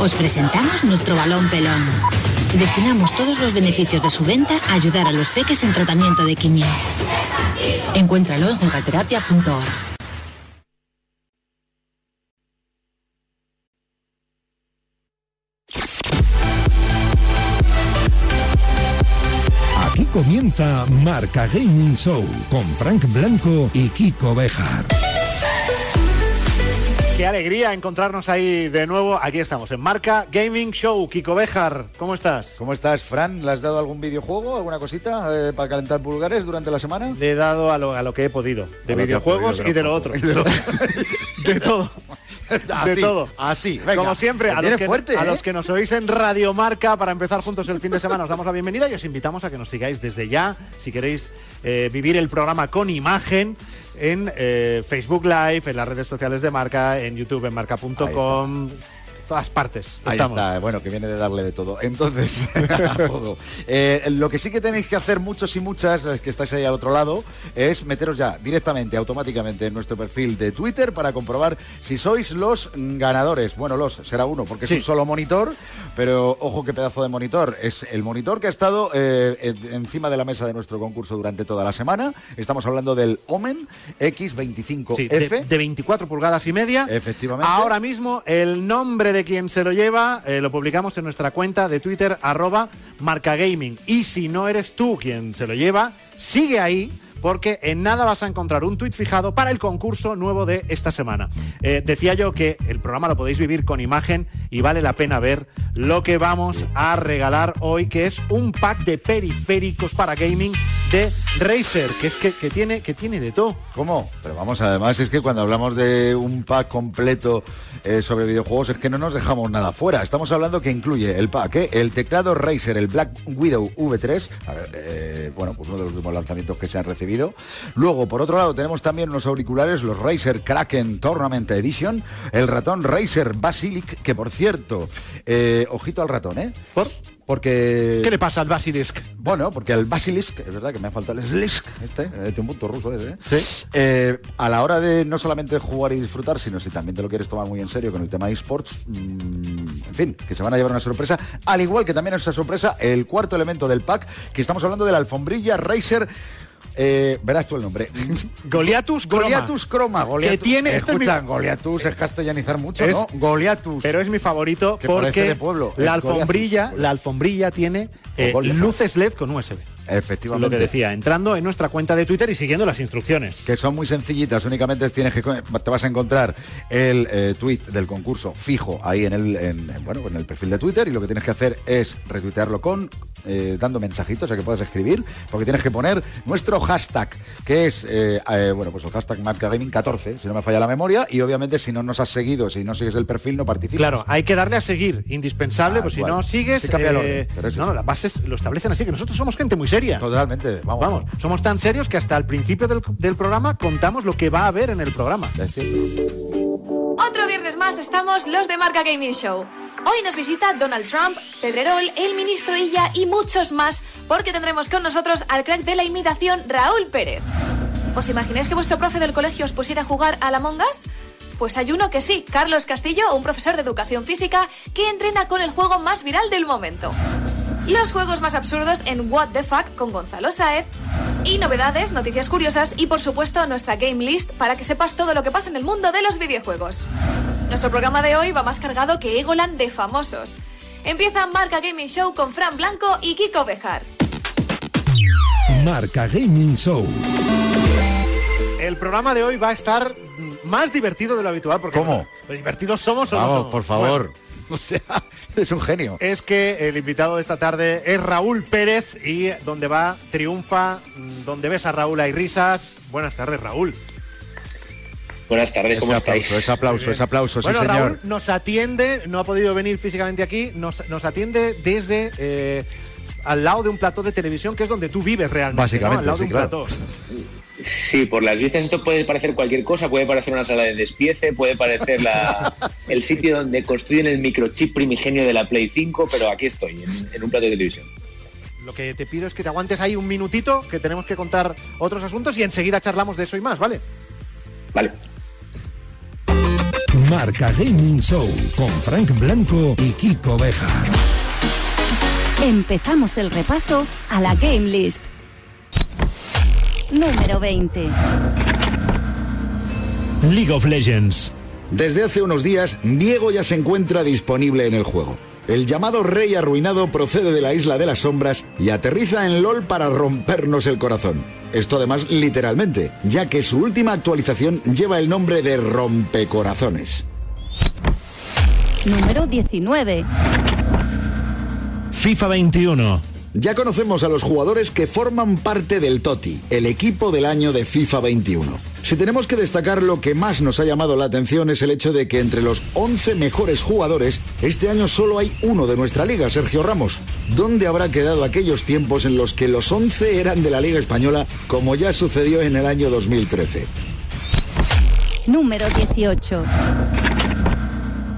Os presentamos nuestro balón pelón. Destinamos todos los beneficios de su venta a ayudar a los peques en tratamiento de quimio. Encuéntralo en jugaterapia.org. Aquí comienza Marca Gaming Show con Frank Blanco y Kiko Bejar. Qué alegría encontrarnos ahí de nuevo. Aquí estamos en Marca Gaming Show. Kiko Bejar, ¿cómo estás? ¿Cómo estás, Fran? ¿Le has dado algún videojuego, alguna cosita eh, para calentar pulgares durante la semana? Le he dado a lo, a lo que he podido. De videojuegos y de lo otro. de todo. de Así, todo. así, venga. Como siempre, a los, vienes que, fuerte, a ¿eh? los que nos oís en Radio Marca para empezar juntos el fin de semana, os damos la bienvenida y os invitamos a que nos sigáis desde ya. Si queréis eh, vivir el programa con imagen en eh, Facebook Live, en las redes sociales de Marca, en YouTube, en marca.com, todas partes. Ahí estamos. está, bueno, que viene de darle de todo. Entonces. Eh, lo que sí que tenéis que hacer muchos y muchas, los que estáis ahí al otro lado, es meteros ya directamente, automáticamente en nuestro perfil de Twitter para comprobar si sois los ganadores. Bueno, los, será uno, porque Sí. es un solo monitor, pero ojo qué pedazo de monitor. Es el monitor que ha estado eh, en- encima de la mesa de nuestro concurso durante toda la semana. Estamos hablando del Omen X25F. Sí, de, de 24 pulgadas y media. Efectivamente. Ahora mismo el nombre de quien se lo lleva eh, lo publicamos en nuestra cuenta de Twitter arroba marcagaming. Y si no eres tú quien se lo lleva, sigue ahí porque en nada vas a encontrar un tuit fijado para el concurso nuevo de esta semana. Eh, decía yo que el programa lo podéis vivir con imagen y vale la pena ver lo que vamos a regalar hoy, que es un pack de periféricos para gaming de Razer, que es que, que tiene, que tiene de todo. ¿Cómo? Pero vamos, además es que cuando hablamos de un pack completo eh, sobre videojuegos es que no nos dejamos nada fuera. Estamos hablando que incluye el pack, ¿eh? el teclado Razer, el Black Widow V3, a ver, eh, bueno, pues uno de los últimos lanzamientos que se han recibido. Luego, por otro lado, tenemos también unos auriculares, los Razer Kraken Tournament Edition, el ratón Razer Basilic, que por cierto, eh, ojito al ratón, ¿eh? ¿Por? Porque... ¿Qué le pasa al Basilisk? Bueno, porque el Basilisk, es verdad que me ha faltado el Slisk, este, de un punto ruso ese, ¿eh? Sí. Eh, a la hora de no solamente jugar y disfrutar, sino si también te lo quieres tomar muy en serio con el tema esports, mm, en fin, que se van a llevar una sorpresa, al igual que también es una sorpresa el cuarto elemento del pack, que estamos hablando de la alfombrilla Racer. Eh, verás tú el nombre. Goliatus Croma. Goliatus Croma. Goliatus. Que tiene- este es mi- Escuchan, Goliatus es castellanizar mucho, Es- ¿no? Goliatus. Pero es mi favorito porque de pueblo, la alfombrilla, la alfombrilla tiene eh, luces LED con USB. Efectivamente. Lo que decía, entrando en nuestra cuenta de Twitter y siguiendo las instrucciones. que son muy sencillitas, únicamente tienes que te vas a encontrar el eh, tweet del concurso fijo ahí en el en, en, bueno en el perfil de Twitter y lo que tienes que hacer es retuitearlo con eh, dando mensajitos a que puedas escribir porque tienes que poner nuestro hashtag que es eh, eh, bueno pues el hashtag marcagaming 14 si no me falla la memoria y obviamente si no nos has seguido si no sigues el perfil no participas Claro, hay que darle a seguir, indispensable, Ah, pues si no sigues, Sí el orden, no, no, las bases lo establecen así, que nosotros somos gente muy seria. Totalmente vamos Vamos, somos tan serios que hasta el principio del, del programa contamos lo que va a haber en el programa. Es. Otro viernes más estamos los de Marca Gaming Show. Hoy nos visita Donald Trump, Pedrerol, el ministro Illa y muchos más, porque tendremos con nosotros al crack de la imitación, Raúl Pérez. ¿Os imagináis que vuestro profe del colegio os pusiera a jugar a la Among Us? Pues hay uno que sí, Carlos Castillo, un profesor de educación física que entrena con el juego más viral del momento. Los juegos más absurdos en What the Fuck con Gonzalo Saez. Y novedades, noticias curiosas y por supuesto nuestra game list para que sepas todo lo que pasa en el mundo de los videojuegos. Nuestro programa de hoy va más cargado que Egoland de famosos. Empieza Marca Gaming Show con Fran Blanco y Kiko Bejar. Marca Gaming Show. El programa de hoy va a estar más divertido de lo habitual. Porque, ¿Cómo? bueno, ¿Lo divertidos somos o no vamos somos? por favor Bueno, o sea es un genio es que el invitado de esta tarde es Raúl Pérez y donde va triunfa, mm, donde ves a Raúl hay risas. Buenas tardes, Raúl. Buenas tardes, ¿cómo ese estáis? aplauso ese aplauso ese aplauso bueno, sí señor Raúl nos atiende, no ha podido venir físicamente aquí, nos, nos atiende desde eh, al lado de un plató de televisión, que es donde tú vives realmente. Básicamente, ¿no? Al lado sí, de un claro. plató. Sí, por las vistas esto puede parecer cualquier cosa, puede parecer una sala de despiece, puede parecer la- el sitio donde construyen el microchip primigenio de la Play 5, pero aquí estoy, en, en un plato de televisión. Lo que te pido es que te aguantes ahí un minutito, que tenemos que contar otros asuntos y enseguida charlamos de eso y más, ¿vale? Vale. Marca Gaming Show con Frank Blanco y Kiko Bejar. Empezamos el repaso a la Game List. Número 20. League of Legends. Desde hace unos días, Diego ya se encuentra disponible en el juego. El llamado Rey Arruinado procede de la Isla de las Sombras y aterriza en LOL para rompernos el corazón. Esto además literalmente, ya que su última actualización lleva el nombre de Rompecorazones. Número 19. FIFA 21. Ya conocemos a los jugadores que forman parte del TOTI, el equipo del año de FIFA 21. Si tenemos que destacar lo que más nos ha llamado la atención es el hecho de que entre los 11 mejores jugadores, este año solo hay uno de nuestra liga, Sergio Ramos. ¿Dónde habrá quedado aquellos tiempos en los que los 11 eran de la Liga Española, como ya sucedió en el año 2013? Número 18.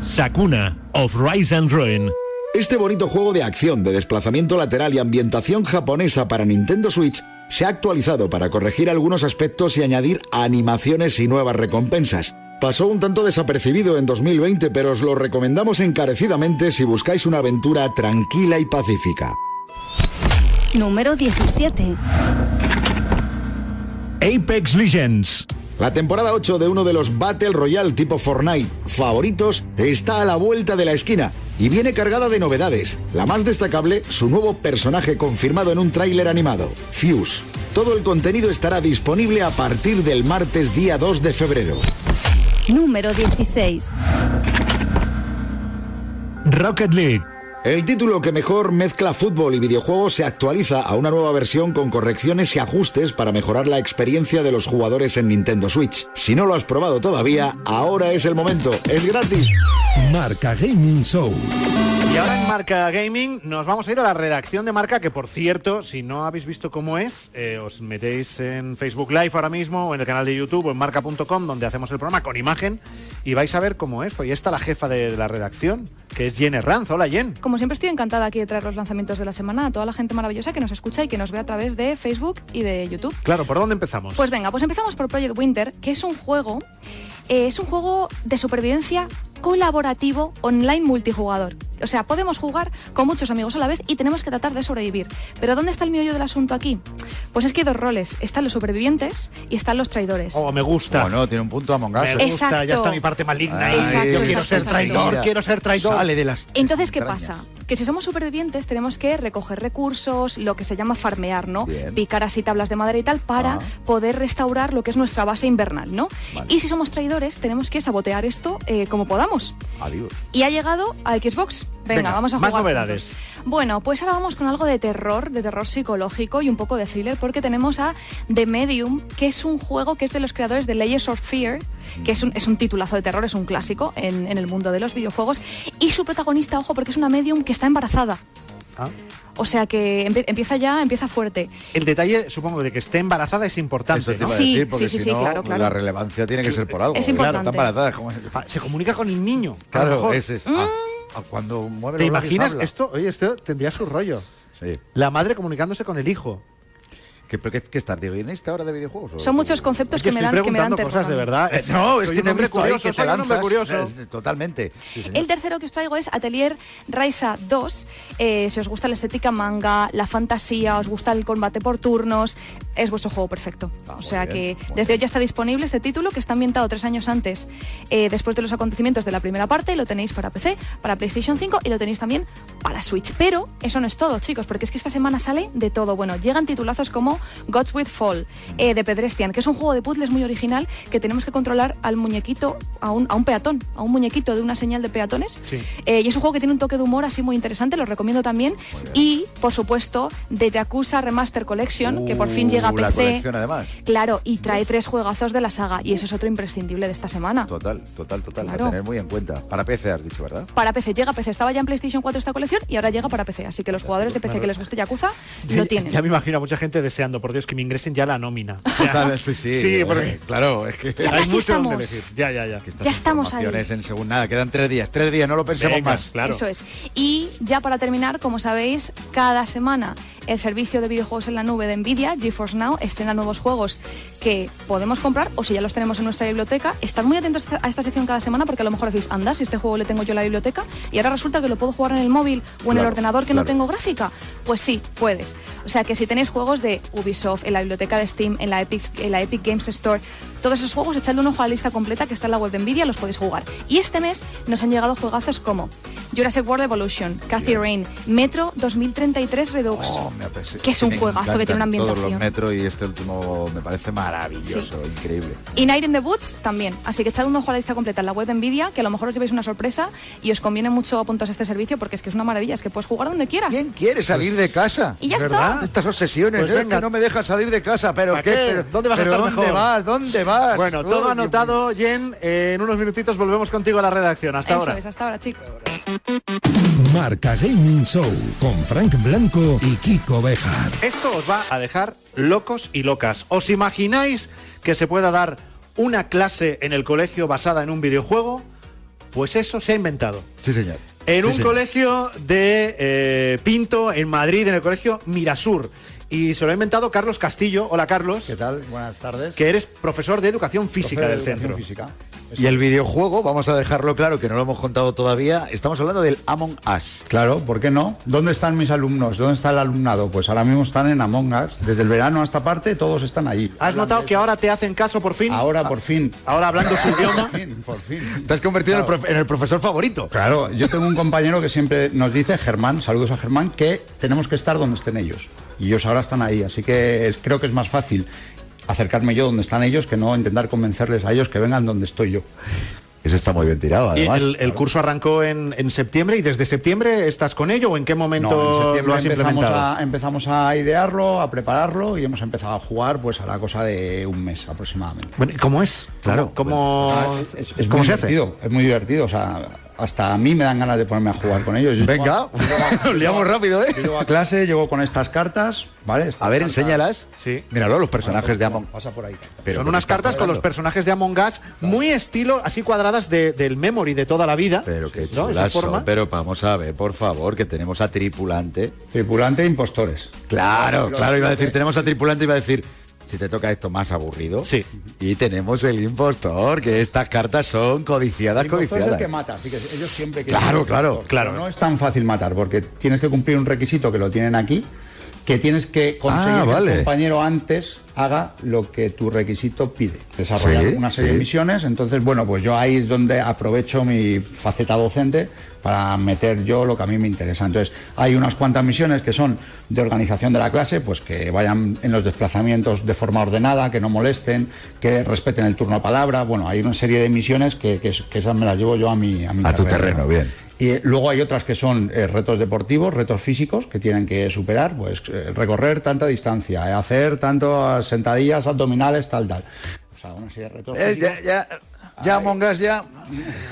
Sakuna of Rise and Ruin. Este bonito juego de acción, de desplazamiento lateral y ambientación japonesa para Nintendo Switch se ha actualizado para corregir algunos aspectos y añadir animaciones y nuevas recompensas. Pasó un tanto desapercibido en 2020, pero os lo recomendamos encarecidamente si buscáis una aventura tranquila y pacífica. Número 17. Apex Legends. La temporada 8 de uno de los Battle Royale tipo Fortnite favoritos está a la vuelta de la esquina y viene cargada de novedades. La más destacable, su nuevo personaje confirmado en un tráiler animado, Fuse. Todo el contenido estará disponible a partir del martes día 2 de febrero. Número 16. Rocket League. El título que mejor mezcla fútbol y videojuegos se actualiza a una nueva versión con correcciones y ajustes para mejorar la experiencia de los jugadores en Nintendo Switch. Si no lo has probado todavía, ahora es el momento. Es gratis. Marca Gaming Show. Y ahora en Marca Gaming nos vamos a ir a la redacción de Marca, que por cierto, si no habéis visto cómo es, eh, os metéis en Facebook Live ahora mismo, o en el canal de YouTube, o en marca.com, donde hacemos el programa con imagen, y vais a ver cómo es. Pues ahí está la jefa de la redacción, que es Jen Herranz. Hola, Jen. Como siempre estoy encantada aquí de traer los lanzamientos de la semana a toda la gente maravillosa que nos escucha y que nos ve a través de Facebook y de YouTube. Claro, ¿por dónde empezamos? Pues venga, pues empezamos por Project Winter, que es un juego, eh, es un juego de supervivencia colaborativo online multijugador. O sea, podemos jugar con muchos amigos a la vez y tenemos que tratar de sobrevivir. Pero ¿dónde está el meollo del asunto aquí? Pues es que hay dos roles. Están los supervivientes y están los traidores. Oh, me gusta. Bueno, tiene un punto Among Us. Me gusta, Exacto. ya está mi parte maligna. ahí. Exacto, Yo quiero exacto, ser exacto. traidor, quiero ser traidor. Sale de las. Entonces, ¿qué pasa? Que si somos supervivientes tenemos que recoger recursos, lo que se llama farmear, ¿no? Bien. Picar así tablas de madera y tal para Ah. poder restaurar lo que es nuestra base invernal, ¿no? Y si somos traidores tenemos que sabotear esto eh, como podamos. Adiós. Y ha llegado a Xbox. Venga, Venga, vamos a más jugar. novedades. juntos. Bueno, pues ahora vamos con algo de terror, de terror psicológico y un poco de thriller, porque tenemos a The Medium, que es un juego que es de los creadores de Layers of Fear, que es un, es un titulazo de terror, es un clásico en, en el mundo de los videojuegos. Y su protagonista, ojo, porque es una medium que está embarazada. Ah. O sea que empie- empieza ya, empieza fuerte. El detalle, supongo, de que esté embarazada es importante. Eso te ¿no? Sí, decir, porque sí, sí, si sí, no, claro, claro. La relevancia tiene que ser por algo. Es Claro, importante. está embarazada, es como- Ah, Se comunica con el niño. Claro, ese es. ah, ah, cuando mueve ¿Te imaginas habla. esto? Oye, esto tendría su rollo. Sí. La madre comunicándose con el hijo. ¿Qué, qué, qué estás, Diego? ¿En esta hora de videojuegos? Son muchos conceptos que me, dan, que me dan cosas de verdad. Eh, no, es que te curioso, que te lanzas. curioso. eh, Totalmente. Sí. El tercero que os traigo es Atelier Raisa 2. Eh, si os gusta la estética manga, la fantasía, os gusta el combate por turnos, es vuestro juego perfecto. Ah, o sea bien, que desde hoy ya está disponible este título que está ambientado tres años antes, eh, después de los acontecimientos de la primera parte. y Lo tenéis para PC, para PlayStation 5 y lo tenéis también para Switch. Pero eso no es todo, chicos, porque es que esta semana sale de todo. Bueno, llegan titulazos como Gods with Fall, eh, de Pedrestian, que es un juego de puzzles muy original que tenemos que controlar al muñequito, a un, a un peatón, a un muñequito de una señal de peatones. Sí. Eh, y es un juego que tiene un toque de humor así muy interesante, lo recomiendo también. Y, por supuesto, de Yakuza Remaster Collection, que por fin llega a la PC. colección, además. Claro, y trae tres juegazos de la saga. Y ese es otro imprescindible de esta semana. Total, total, total. Claro. A tener muy en cuenta. Para PC has dicho, ¿verdad? Para PC, llega a PC. Estaba ya en PlayStation 4 esta colección y ahora llega para PC. Así que los jugadores de PC que les guste Yakuza lo tienen. Ya me imagino a mucha gente deseando, por Dios, que me ingresen ya la nómina. Total, sí, sí. Sí, eh, porque Claro, es que... Ya hay mucho donde estamos. elegir. Ya, ya, ya. Ya estamos ahí. en según nada. Quedan tres días. Tres días, no lo pensemos Venga, más. claro. Eso es. Y ya para terminar, como sabéis, cada semana el servicio de videojuegos en la nube de Nvidia, GeForce GeForce Now estrena nuevos juegos que podemos comprar o si ya los tenemos en nuestra biblioteca. Estad muy atentos a esta sección cada semana porque a lo mejor decís, anda, si este juego le tengo yo en la biblioteca y ahora resulta que lo puedo jugar en el móvil o en el ordenador que no tengo gráfica. Pues sí, puedes. O sea que si tenéis juegos de Ubisoft en la biblioteca de Steam, en la Epic, en la Epic Games Store, todos esos juegos, echadle un ojo a la lista completa que está en la web de Nvidia, los podéis jugar. Y este mes nos han llegado juegazos como Jurassic World Evolution, Cathy Rain, Metro 2033 Redux. Apetece- Que es un juegazo que tiene una ambientación. Y este último me parece maravilloso, increíble. Y Night in the Woods también. Así que echad un ojo a la lista completa en la web de Nvidia, que a lo mejor os llevéis una sorpresa y os conviene mucho apuntaros a este servicio porque es que es una maravilla, es que puedes jugar donde quieras. ¿Quién quiere salir de casa? Y ya ¿Verdad? está. Estas obsesiones, Pues ¿eh? venga. que no me dejan salir de casa, pero ¿Para ¿qué? qué? Pero- ¿Dónde vas a estar ¿Dónde mejor? vas? ¿Dónde vas? Bueno, todo Dios anotado, Jen. En unos minutitos volvemos contigo a la redacción. Hasta Eso ahora. es, hasta ahora, chicos. Marca Gaming Show con Frank Blanco y Kiko Bejar. Esto os va a dejar locos y locas. ¿Os imagináis que se pueda dar una clase en el colegio basada en un videojuego? Pues eso se ha inventado. Sí, señor. En Sí, un señor. colegio de eh, Pinto, en Madrid, en el colegio Mirasur. Y se lo ha inventado Carlos Castillo. Hola, Carlos. ¿Qué tal? Buenas tardes. Que eres profesor de educación física de del educación centro. física. Y el videojuego, vamos a dejarlo claro, que no lo hemos contado todavía, estamos hablando del Among Us. Claro, ¿por qué no? ¿Dónde están mis alumnos? ¿Dónde está el alumnado? Pues ahora mismo están en Among Us. Desde el verano a esta parte todos están allí. ¿Has notado que ahora te hacen caso por fin? Ahora por fin. Ahora hablando su idioma. Por fin, por fin. Te has convertido Claro. en el profesor favorito. Claro, yo tengo un compañero que siempre nos dice, Germán, saludos a Germán, que tenemos que estar donde estén ellos. Y ellos ahora están ahí, así que es- creo que es más fácil acercarme yo donde están ellos que no intentar convencerles a ellos que vengan donde estoy yo. Eso está muy bien tirado, Y además. el, el curso arrancó en, en septiembre y desde septiembre estás con ello o en qué momento No, en septiembre lo has empezamos implementado? a, empezamos a idearlo, a prepararlo y hemos empezado a jugar pues a la cosa de un mes aproximadamente. Bueno, ¿y ¿Cómo es? Claro. ¿Cómo, es, es- es ¿cómo muy se hace? divertido, es muy divertido, o sea, hasta a mí me dan ganas de ponerme a jugar con ellos. Yo Venga, llego a- liamos rápido, ¿eh? yo llego a clase, llego con estas cartas, ¿vale? Estas A ver, cartas- enséñalas. Sí. Míralo, los personajes de Among Pasa por ahí. Pero Son ¿qué unas cartas con los personajes de Among Us muy estilo, así cuadradas de- del memory de toda la vida. Pero qué ¿no? Esa forma. pero vamos a ver, por favor, que tenemos a tripulante. Tripulante e impostores. Claro, claro, iba a decir, tenemos a tripulante, iba a decir, si te toca esto más aburrido. Sí. Y tenemos el impostor, que estas cartas son codiciadas, El impostor es el codiciadas. que mata, así que ellos siempre quieren Claro, claro, impostor. claro. No es tan fácil matar, porque tienes que cumplir un requisito que lo tienen aquí, que tienes que conseguir Ah, que vale. el compañero antes haga lo que tu requisito pide. Desarrollar Sí, una serie sí. de misiones, entonces, bueno, pues yo ahí es donde aprovecho mi faceta docente para meter yo lo que a mí me interesa. Entonces, hay unas cuantas misiones que son de organización de la clase, pues que vayan en los desplazamientos de forma ordenada, que no molesten, que respeten el turno a palabra. Bueno, hay una serie de misiones que, que, es- que esas me las llevo yo a mi, a mi A tu terreno, bien. y eh, luego hay otras que son eh, retos deportivos, retos físicos que tienen que superar, pues eh, recorrer tanta distancia, eh, hacer tantas sentadillas abdominales, tal, tal. Sea, una serie de retos Eh, ya, ya, ya, Among Us, ya.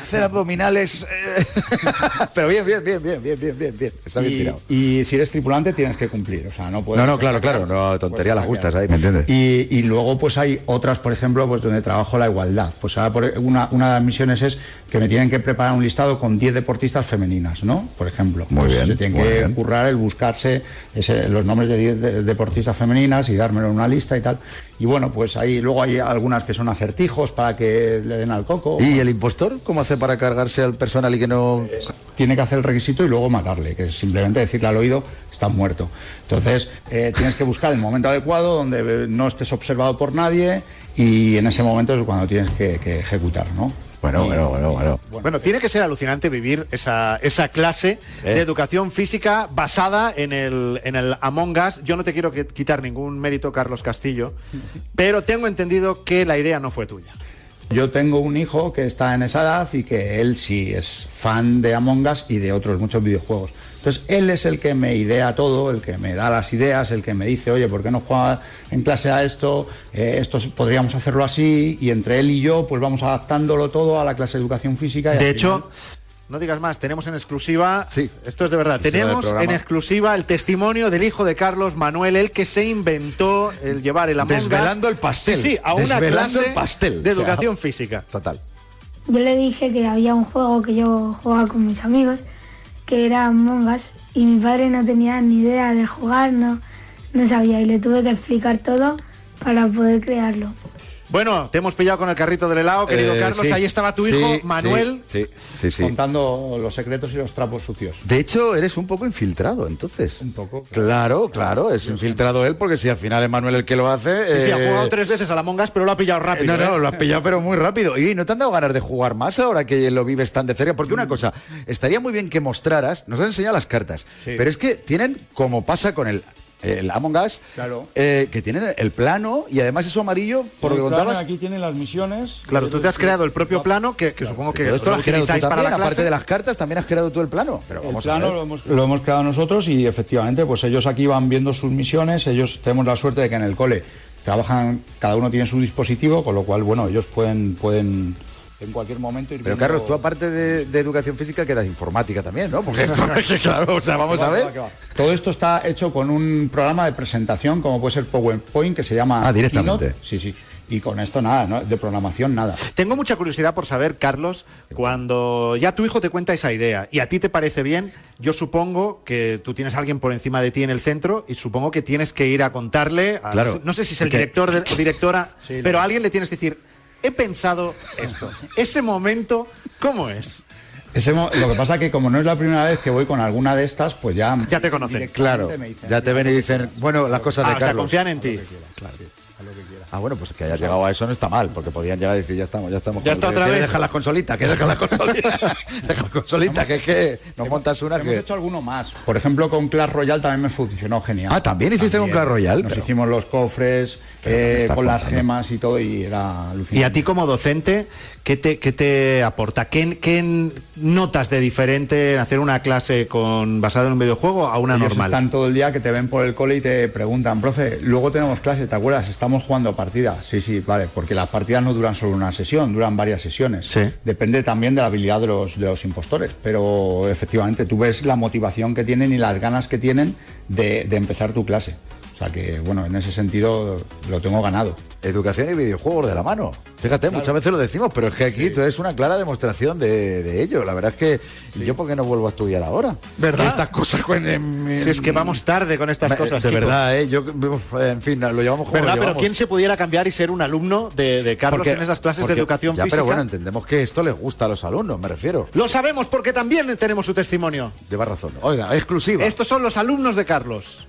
Hacer abdominales. eh. Pero bien, bien, bien, bien, bien, bien, bien, bien. Está bien y, tirado. y si eres tripulante tienes que cumplir, o sea, no puedes... No, no, claro, claro, no, tontería las justas ahí, ¿me entiendes? Y, y luego pues hay otras, por ejemplo, pues donde trabajo la igualdad. Pues ahora por- una, una de las misiones es que me tienen que preparar un listado con 10 deportistas femeninas, ¿no? Por ejemplo. Muy Pues bien, Se tienen que bien. currar el buscarse ese- los nombres de 10 de- deportistas femeninas y dármelo en una lista y tal. Y bueno, pues ahí luego hay algunas que son acertijos para que le den al coco. ¿Y el impostor? ¿Cómo hace para cargarse al personal y que no.? tiene que hacer el requisito y luego matarle, que es simplemente decirle al oído, está muerto. Entonces, eh, tienes que buscar el momento adecuado donde eh, no estés observado por nadie y en ese momento es cuando tienes que, que ejecutar, ¿no? Bueno, bueno, bueno, bueno. Bueno, tiene que ser alucinante vivir esa, esa clase Eh. de educación física basada en el, en el Among Us. Yo no te quiero quitar ningún mérito, Carlos Castillo, pero tengo entendido que la idea no fue tuya. Yo tengo un hijo que está en esa edad y que él sí es fan de Among Us y de otros muchos videojuegos. Entonces él es el que me idea todo, el que me da las ideas, el que me dice, oye, ¿por qué no juega en clase a esto? Eh, esto podríamos hacerlo así y entre él y yo pues vamos adaptándolo todo a la clase de educación física. y De hecho, final- no digas más, tenemos en exclusiva, Sí. esto es de verdad, tenemos en exclusiva el testimonio del hijo de Carlos Manuel, el que se inventó el llevar el Among Us. Desvelando el pastel. Sí, sí, a una Desvelando clase el pastel. de O sea, educación física. Total. Yo le dije que había un juego que yo jugaba con mis amigos, que era Among Us, y mi padre no tenía ni idea de jugar, no, no sabía y le tuve que explicar todo para poder crearlo. Bueno, te hemos pillado con el carrito del helado, querido Eh, Carlos. sí. Ahí estaba tu hijo, sí, Manuel. Sí, sí, sí. Contando los secretos y los trapos sucios. De hecho, eres un poco infiltrado, entonces. Un poco. Claro, claro, es infiltrado él, porque si al final es Manuel el que lo hace. Sí, sí, ha eh, jugado tres veces a la Mongas, pero lo ha pillado rápido. No, no, ¿eh? lo has pillado pero muy rápido. Y ¿no te han dado ganas de jugar más ahora que lo vives tan de cerca? Porque una cosa, estaría muy bien que mostraras, nos has enseñado las cartas, Sí. pero es que tienen, como pasa con el, el Among Us, Claro. eh, que tienen el plano y además eso amarillo, por lo que contabas. Aquí tienen las misiones. Claro, tú te has creado el propio plano, que, que supongo que esto lo has creado tú para también, la clase. aparte de las cartas, también has creado tú el plano. Pero El vamos plano lo hemos, lo hemos creado nosotros y efectivamente, pues ellos aquí van viendo sus misiones, ellos tenemos la suerte de que en el cole trabajan, cada uno tiene su dispositivo, con lo cual, bueno, ellos pueden, pueden en cualquier momento ir Pero viendo- Carlos, tú aparte de, de educación física quedas informática también, ¿no? Porque esto, es que, claro, o sea, vamos a ver. va, va. Todo esto está hecho con un programa de presentación, como puede ser PowerPoint, que se llama Ah, directamente. Keynote. Sí, sí. Y con esto nada, ¿no? de programación nada. Tengo mucha curiosidad por saber, Carlos, cuando ya tu hijo te cuenta esa idea y a ti te parece bien, yo supongo que tú tienes a alguien por encima de ti en el centro y supongo que tienes que ir a contarle, a- Claro. no sé si es el director de- o directora, Sí, pero a alguien le tienes que decir, he pensado esto. Ese momento, ¿cómo es? Ese mo- lo que pasa que como no es la primera vez que voy con alguna de estas, pues ya... Ya te conocen. Claro, me dicen, ya te ven y dicen, bueno, las cosas Ah, de o sea, Carlos. confían en ti. Ah, bueno, pues que hayas llegado a eso no está mal, porque podían llegar y decir, ya estamos, ya estamos. Ya está otra ¿Quieres vez? dejar las consolitas, que dejar las consolitas. deja las consolitas, que es que nos montas una Hemos que... hecho alguno más. Por ejemplo, con Clash Royale también me funcionó genial. Ah, ¿también hiciste con Clash Royale? Nos Pero- hicimos los cofres Pero ¿qué me eh, con las gemas y todo y era alucinante. Y a ti como docente, ¿qué te, qué te aporta? ¿Qué, qué notas de diferente en hacer una clase con basada en un videojuego a una Ellos normal? están todo el día que te ven por el cole y te preguntan, profe, luego tenemos clase, ¿te acuerdas? Estamos jugando partidas. Sí, sí, vale, porque las partidas no duran solo una sesión, duran varias sesiones. Sí. Depende también de la habilidad de los, de los impostores, pero efectivamente tú ves la motivación que tienen y las ganas que tienen de, de empezar tu clase. O sea que, bueno, en ese sentido lo tengo ganado. Educación y videojuegos de la mano. Fíjate, muchas veces lo decimos, pero es que aquí tú eres una clara demostración de, de ello. La verdad es que ¿y yo por qué no vuelvo a estudiar ahora. ¿Verdad? Estas cosas en- Si es que vamos tarde con estas cosas. De Kiko. verdad, ¿eh? Yo, en fin, lo llevamos como ¿Verdad? lo Pero. ¿quién se pudiera cambiar y ser un alumno de, de Carlos Porque- en esas clases porque- de educación ya, física? Pero bueno, entendemos que esto les gusta a los alumnos, me refiero. Lo sabemos porque también tenemos su testimonio. Lleva razón. Oiga, exclusiva. Estos son los alumnos de Carlos.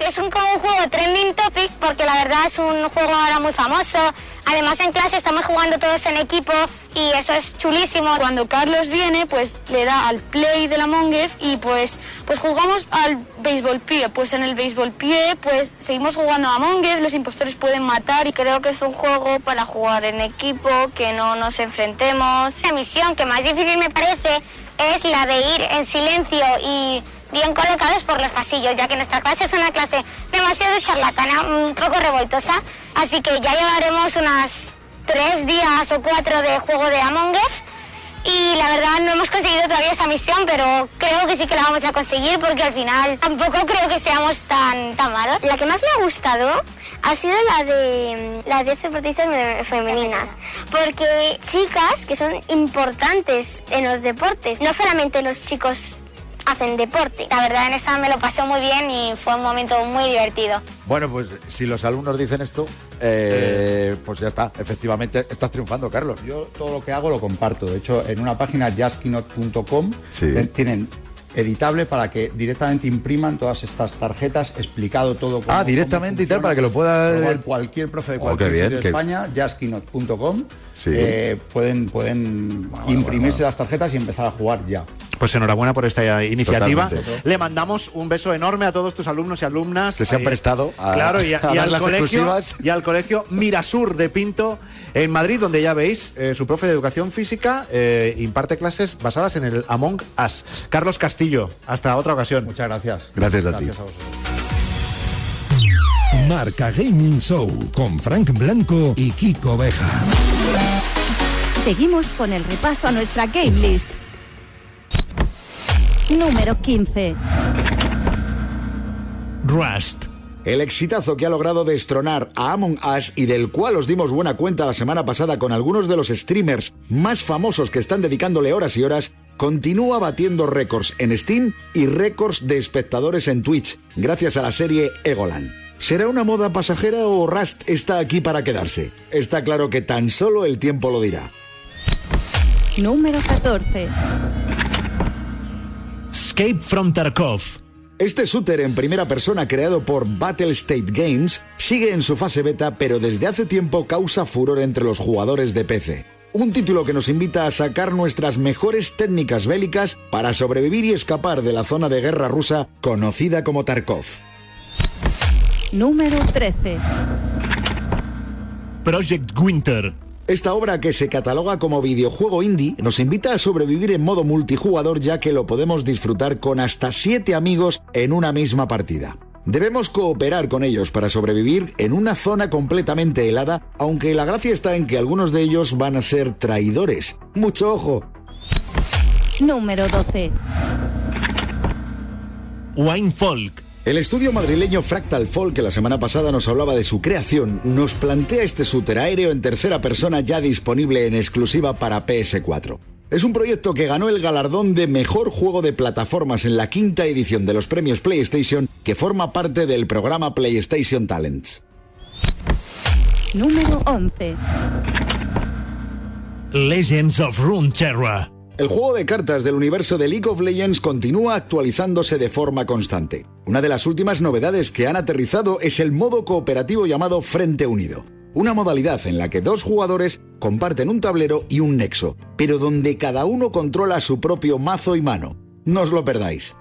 Es un, como un juego trending topic porque la verdad es un juego ahora muy famoso. Además en clase estamos jugando todos en equipo y eso es chulísimo. Cuando Carlos viene, pues le da al play de la Among Us y pues, pues jugamos al béisbol pie. Pues en el béisbol pie, pues seguimos jugando a Among Us, los impostores pueden matar y Creo que es un juego para jugar en equipo, que no nos enfrentemos. La misión que más difícil me parece es la de ir en silencio y bien colocados por los pasillos, ya que nuestra clase es una clase demasiado charlatana, un poco revoltosa. Así que ya llevaremos unas tres días o cuatro de juego de Among Us. Y la verdad no hemos conseguido todavía esa misión, pero creo que sí que la vamos a conseguir porque al final tampoco creo que seamos tan, tan malos. La que más me ha gustado ha sido la de las 10 deportistas me- femeninas, porque chicas que son importantes en los deportes, no solamente los chicos hacen deporte. La verdad en esa me lo pasé muy bien y fue un momento muy divertido. Bueno, pues si los alumnos dicen esto, eh, pues ya está. Efectivamente, estás triunfando, Carlos. Yo todo lo que hago lo comparto. De hecho, en una página jazzkeynote.com Sí. tienen editable para que directamente impriman todas estas tarjetas, explicado todo. cómo- Ah, directamente y tal, para que lo pueda- cual, cualquier profe de Oh, cualquier bien, sitio de qué- España, jazzkeynote.com, Sí. eh, pueden, pueden imprimirse las tarjetas y empezar a jugar ya. Pues enhorabuena por esta iniciativa. Totalmente. Le mandamos un beso enorme a todos tus alumnos y alumnas. Que se han prestado a- claro, y, a- a y dar al las colegio, exclusivas. y al colegio Mirasur de Pinto en Madrid, donde ya veis, eh, su profe de educación física eh, imparte clases basadas en el Among Us. Carlos Castillo, hasta otra ocasión. Muchas gracias. Gracias a ti. Gracias a vosotros. Marca Gaming Show con Frank Blanco y Kiko Beja. Seguimos con el repaso a nuestra game list. Número 15. Rust. El exitazo que ha logrado destronar a Among Us y del cual os dimos buena cuenta la semana pasada con algunos de los streamers más famosos que están dedicándole horas y horas, continúa batiendo récords en Steam y récords de espectadores en Twitch, gracias a la serie Egoland. ¿Será una moda pasajera o Rust está aquí para quedarse? Está claro que tan solo el tiempo lo dirá. Número 14. Escape from Tarkov. Este shooter en primera persona creado por Battle State Games sigue en su fase beta, pero desde hace tiempo causa furor entre los jugadores de PC. Un título que nos invita a sacar nuestras mejores técnicas bélicas para sobrevivir y escapar de la zona de guerra rusa conocida como Tarkov. Número 13. Project Winter. Esta obra que se cataloga como videojuego indie nos invita a sobrevivir en modo multijugador ya que lo podemos disfrutar con hasta 7 amigos en una misma partida. Debemos cooperar con ellos para sobrevivir en una zona completamente helada, aunque la gracia está en que algunos de ellos van a ser traidores. Mucho ojo. Número 12. Wine Folk. El estudio madrileño Fractal Folk, que la semana pasada nos hablaba de su creación, nos plantea este shooter aéreo en tercera persona ya disponible en exclusiva para PS4. Es un proyecto que ganó el galardón de mejor juego de plataformas en la quinta edición de los premios PlayStation, que forma parte del programa PlayStation Talents. Número 11. Legends of Runeterra. El juego de cartas del universo de League of Legends continúa actualizándose de forma constante. Una de las últimas novedades que han aterrizado es el modo cooperativo llamado Frente Unido. Una modalidad en la que dos jugadores comparten un tablero y un nexo, pero donde cada uno controla su propio mazo y mano. No os lo perdáis.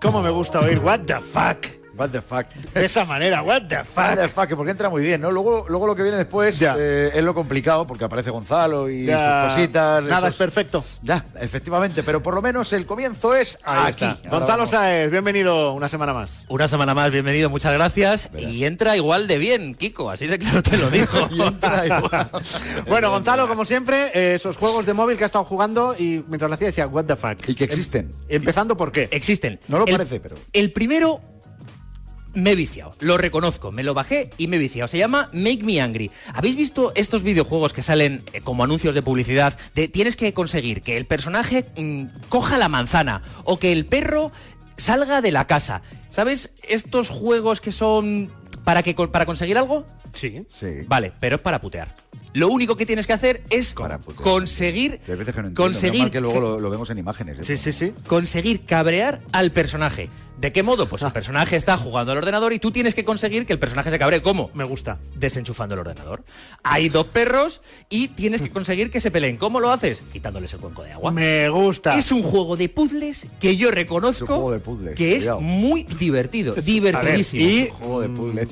¿Cómo me gusta oír what the fuck? What the fuck. De esa manera, what the fuck. What the fuck, porque entra muy bien, ¿no? Luego, luego lo que viene después Ya. eh, es lo complicado, porque aparece Gonzalo y Ya, sus cositas. Nada esos- es perfecto. Ya, efectivamente, pero por lo menos el comienzo es Ahí aquí. está. Gonzalo. Sáez, bienvenido una semana más. Una semana más, bienvenido, muchas gracias. Y entra igual de bien, Kiko, así de claro te lo digo. Bueno, Gonzalo, como siempre, eh, esos juegos de móvil que ha estado jugando y mientras lo hacía decía, what the fuck. Y que existen. Em- empezando por qué. Existen. No lo El- parece, pero. El primero me he viciado, lo reconozco, me lo bajé y me he viciado. Se llama Make Me Angry. ¿Habéis visto estos videojuegos que salen eh, como anuncios de publicidad? De tienes que conseguir que el personaje mm, coja la manzana o que el perro salga de la casa. ¿Sabes? Estos juegos que son para que para conseguir algo. Sí. Sí. Vale, pero es para putear. Lo único que tienes que hacer es conseguir Hay veces que no entiendo, conseguir mal que luego lo, lo vemos en imágenes. ¿eh? Sí, sí, sí. conseguir cabrear al personaje. ¿De qué modo? Pues el personaje está jugando al ordenador y tú tienes que conseguir que el personaje se cabree. ¿Cómo? Me gusta. Desenchufando el ordenador. Hay dos perros y tienes que conseguir que se peleen. ¿Cómo lo haces? Quitándoles el cuenco de agua. Me gusta. Es un juego de puzzles que yo Es un reconozco juego de puzzles, que cuidado. es muy divertido, divertidísimo. y, Un juego de puzzles.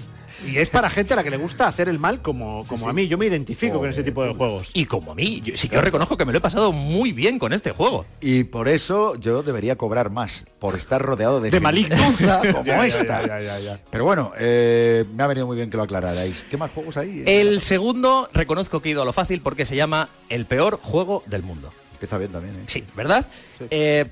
Y es para gente a la que le gusta hacer el mal como, como a mí. Yo me identifico con ese tipo de juegos. Y como a mí, yo, sí, yo reconozco que me lo he pasado muy bien con este juego. Y por eso yo debería cobrar más, por estar rodeado de, De como Ya, esta. ya, ya, ya. Pero bueno, eh, me ha venido muy bien que lo aclararais. ¿Qué más juegos hay? El segundo, reconozco que he ido a lo fácil porque se llama El peor juego del mundo. Empieza bien también, ¿eh? Sí, ¿verdad? Eh,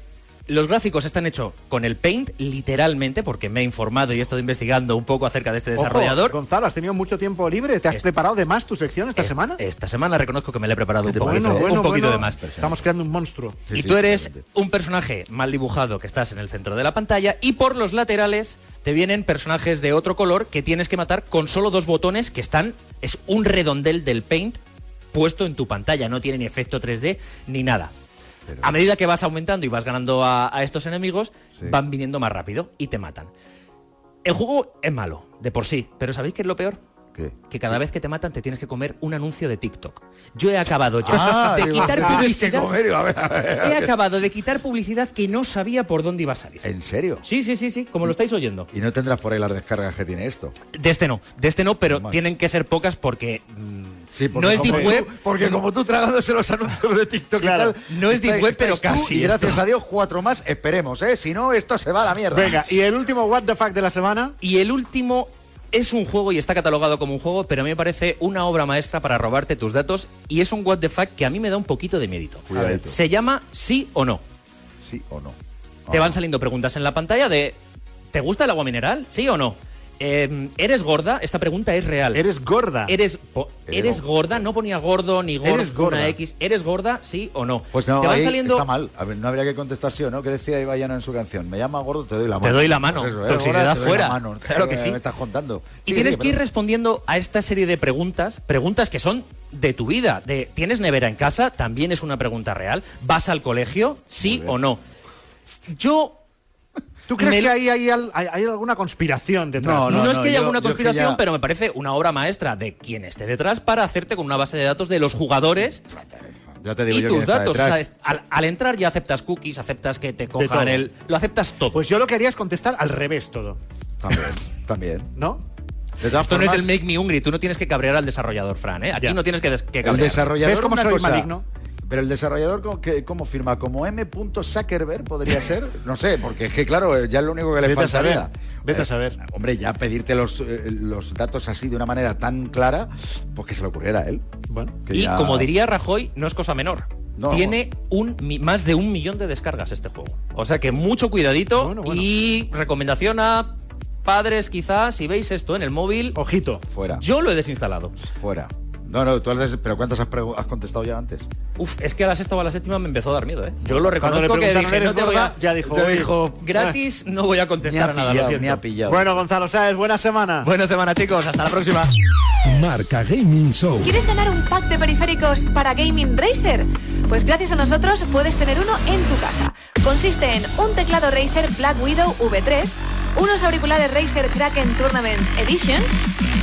los gráficos están hechos con el Paint, literalmente, porque me he informado y he estado investigando un poco acerca de este Ojo, desarrollador. Gonzalo, ¿has tenido mucho tiempo libre? ¿Te has Es- preparado de más tu sección esta semana? Esta semana reconozco que me la he preparado un, poquito, bueno, un poquito bueno. de más. Estamos creando un monstruo. Sí, y sí, tú eres un personaje mal dibujado que estás en el centro de la pantalla y por los laterales te vienen personajes de otro color que tienes que matar con solo dos botones que están es un redondel del paint puesto en tu pantalla, no tiene ni efecto 3D ni nada. A medida que vas aumentando y vas ganando a, a estos enemigos, Sí. van viniendo más rápido y te matan. El juego es malo, de por sí, pero ¿sabéis qué es lo peor? ¿Qué? Que cada vez que te matan te tienes que comer un anuncio de TikTok. Yo he acabado ya Ah, de digo, quitar publicidad. comer, a ver, a ver, a He acabado de quitar publicidad que no sabía por dónde iba a salir. ¿En serio? Sí, sí, sí, sí, como lo estáis oyendo. Y no tendrás por ahí las descargas que tiene esto. De este no, de este no, pero tienen que ser pocas porque mm, Sí, porque no es como Deep tú- Web. porque como tú tragándose los anuncios de TikTok Claro, y tal. no es Deep estáis- Web, pero casi Y gracias esto. a Dios, cuatro más, esperemos, ¿eh? Si no, esto se va a la mierda. Venga, y el último what the fuck de la semana. Y el último es un juego y está catalogado como un juego, pero a mí me parece una obra maestra para robarte tus datos y es un what the fuck que a mí me da un poquito de miedito. Cuidadito. Se llama sí o no. ¿Sí o no? Te van saliendo preguntas en la pantalla de ¿te gusta el agua mineral? ¿Sí o no? Eh, ¿Eres gorda? Esta pregunta es real. ¿Eres gorda? ¿Eres, po- ¿eres gorda? No ponía gordo ni gordo, ¿Eres gorda? una X. ¿Eres gorda? ¿Sí o no? Pues no, Te van ahí saliendo... está mal. A ver, no habría que contestar sí o no. ¿Qué decía Ibayano en su canción? Me llama gordo, te doy la mano. Te doy la mano. Pues eso, ¿eh? Toxicidad te doy fuera. la mano. Claro que sí. Me estás contando. Y Sí, tienes sí, que ir respondiendo a esta serie de preguntas, preguntas que son de tu vida. De, ¿Tienes nevera en casa? También es una pregunta real. ¿Vas al colegio? ¿Sí o no? Yo... ¿Tú crees me- que ahí hay, hay- hay alguna conspiración detrás? No, es que haya yo- alguna yo es que conspiración, ya- pero me parece una obra maestra de quien esté detrás para hacerte con una base de datos de los jugadores Ya te digo y yo tus datos. O detrás. sea, es- al, al entrar ya aceptas cookies, aceptas que te cojan el... Lo aceptas todo. Pues yo lo que haría es contestar al revés todo. También, también. ¿No? Esto no es formas, el Make Me Hungry, tú no tienes que cabrear al desarrollador, Fran, ¿eh? Aquí Ya. no tienes que, que El cabrear. desarrollador. ¿Ves cómo soy cosa, maligno? Pero el desarrollador, ¿cómo, firma? ¿Como M. Zuckerberg podría ser? No sé, porque es que, claro, eh, ya es lo único que le Vete a saber, vete a saber. Hombre, ya pedirte los, eh, los datos así de una manera tan clara, pues que se le ocurriera a él. Bueno. Que Y ya- como diría Rajoy, no es cosa menor. No. Tiene un, más de un millón de descargas este juego. O sea que mucho cuidadito Bueno, bueno. y recomendación a padres quizás, si veis esto en el móvil, Ojito. Fuera, yo lo he desinstalado. fuera. No, no, tú has, des- pero ¿cuántas has, has contestado ya antes? Uf, es que a la sexta o a la séptima me empezó a dar miedo, ¿eh? Yo lo Cuando le reconozco que dije, ¿eres no te voy gorda? a... Ya dijo, Ya "Oye, dijo, Gratis no voy a contestar a nada, lo siento. ni ha pillado. Bueno, Gonzalo Sáez, buena semana. Buena semana, chicos. Hasta la próxima. Marca Gaming Show. ¿Quieres ganar un pack de periféricos para Gaming Racer? Pues gracias a nosotros puedes tener uno en tu casa. Consiste en un teclado Razer Black Widow V3, unos auriculares Razer Kraken Tournament Edition,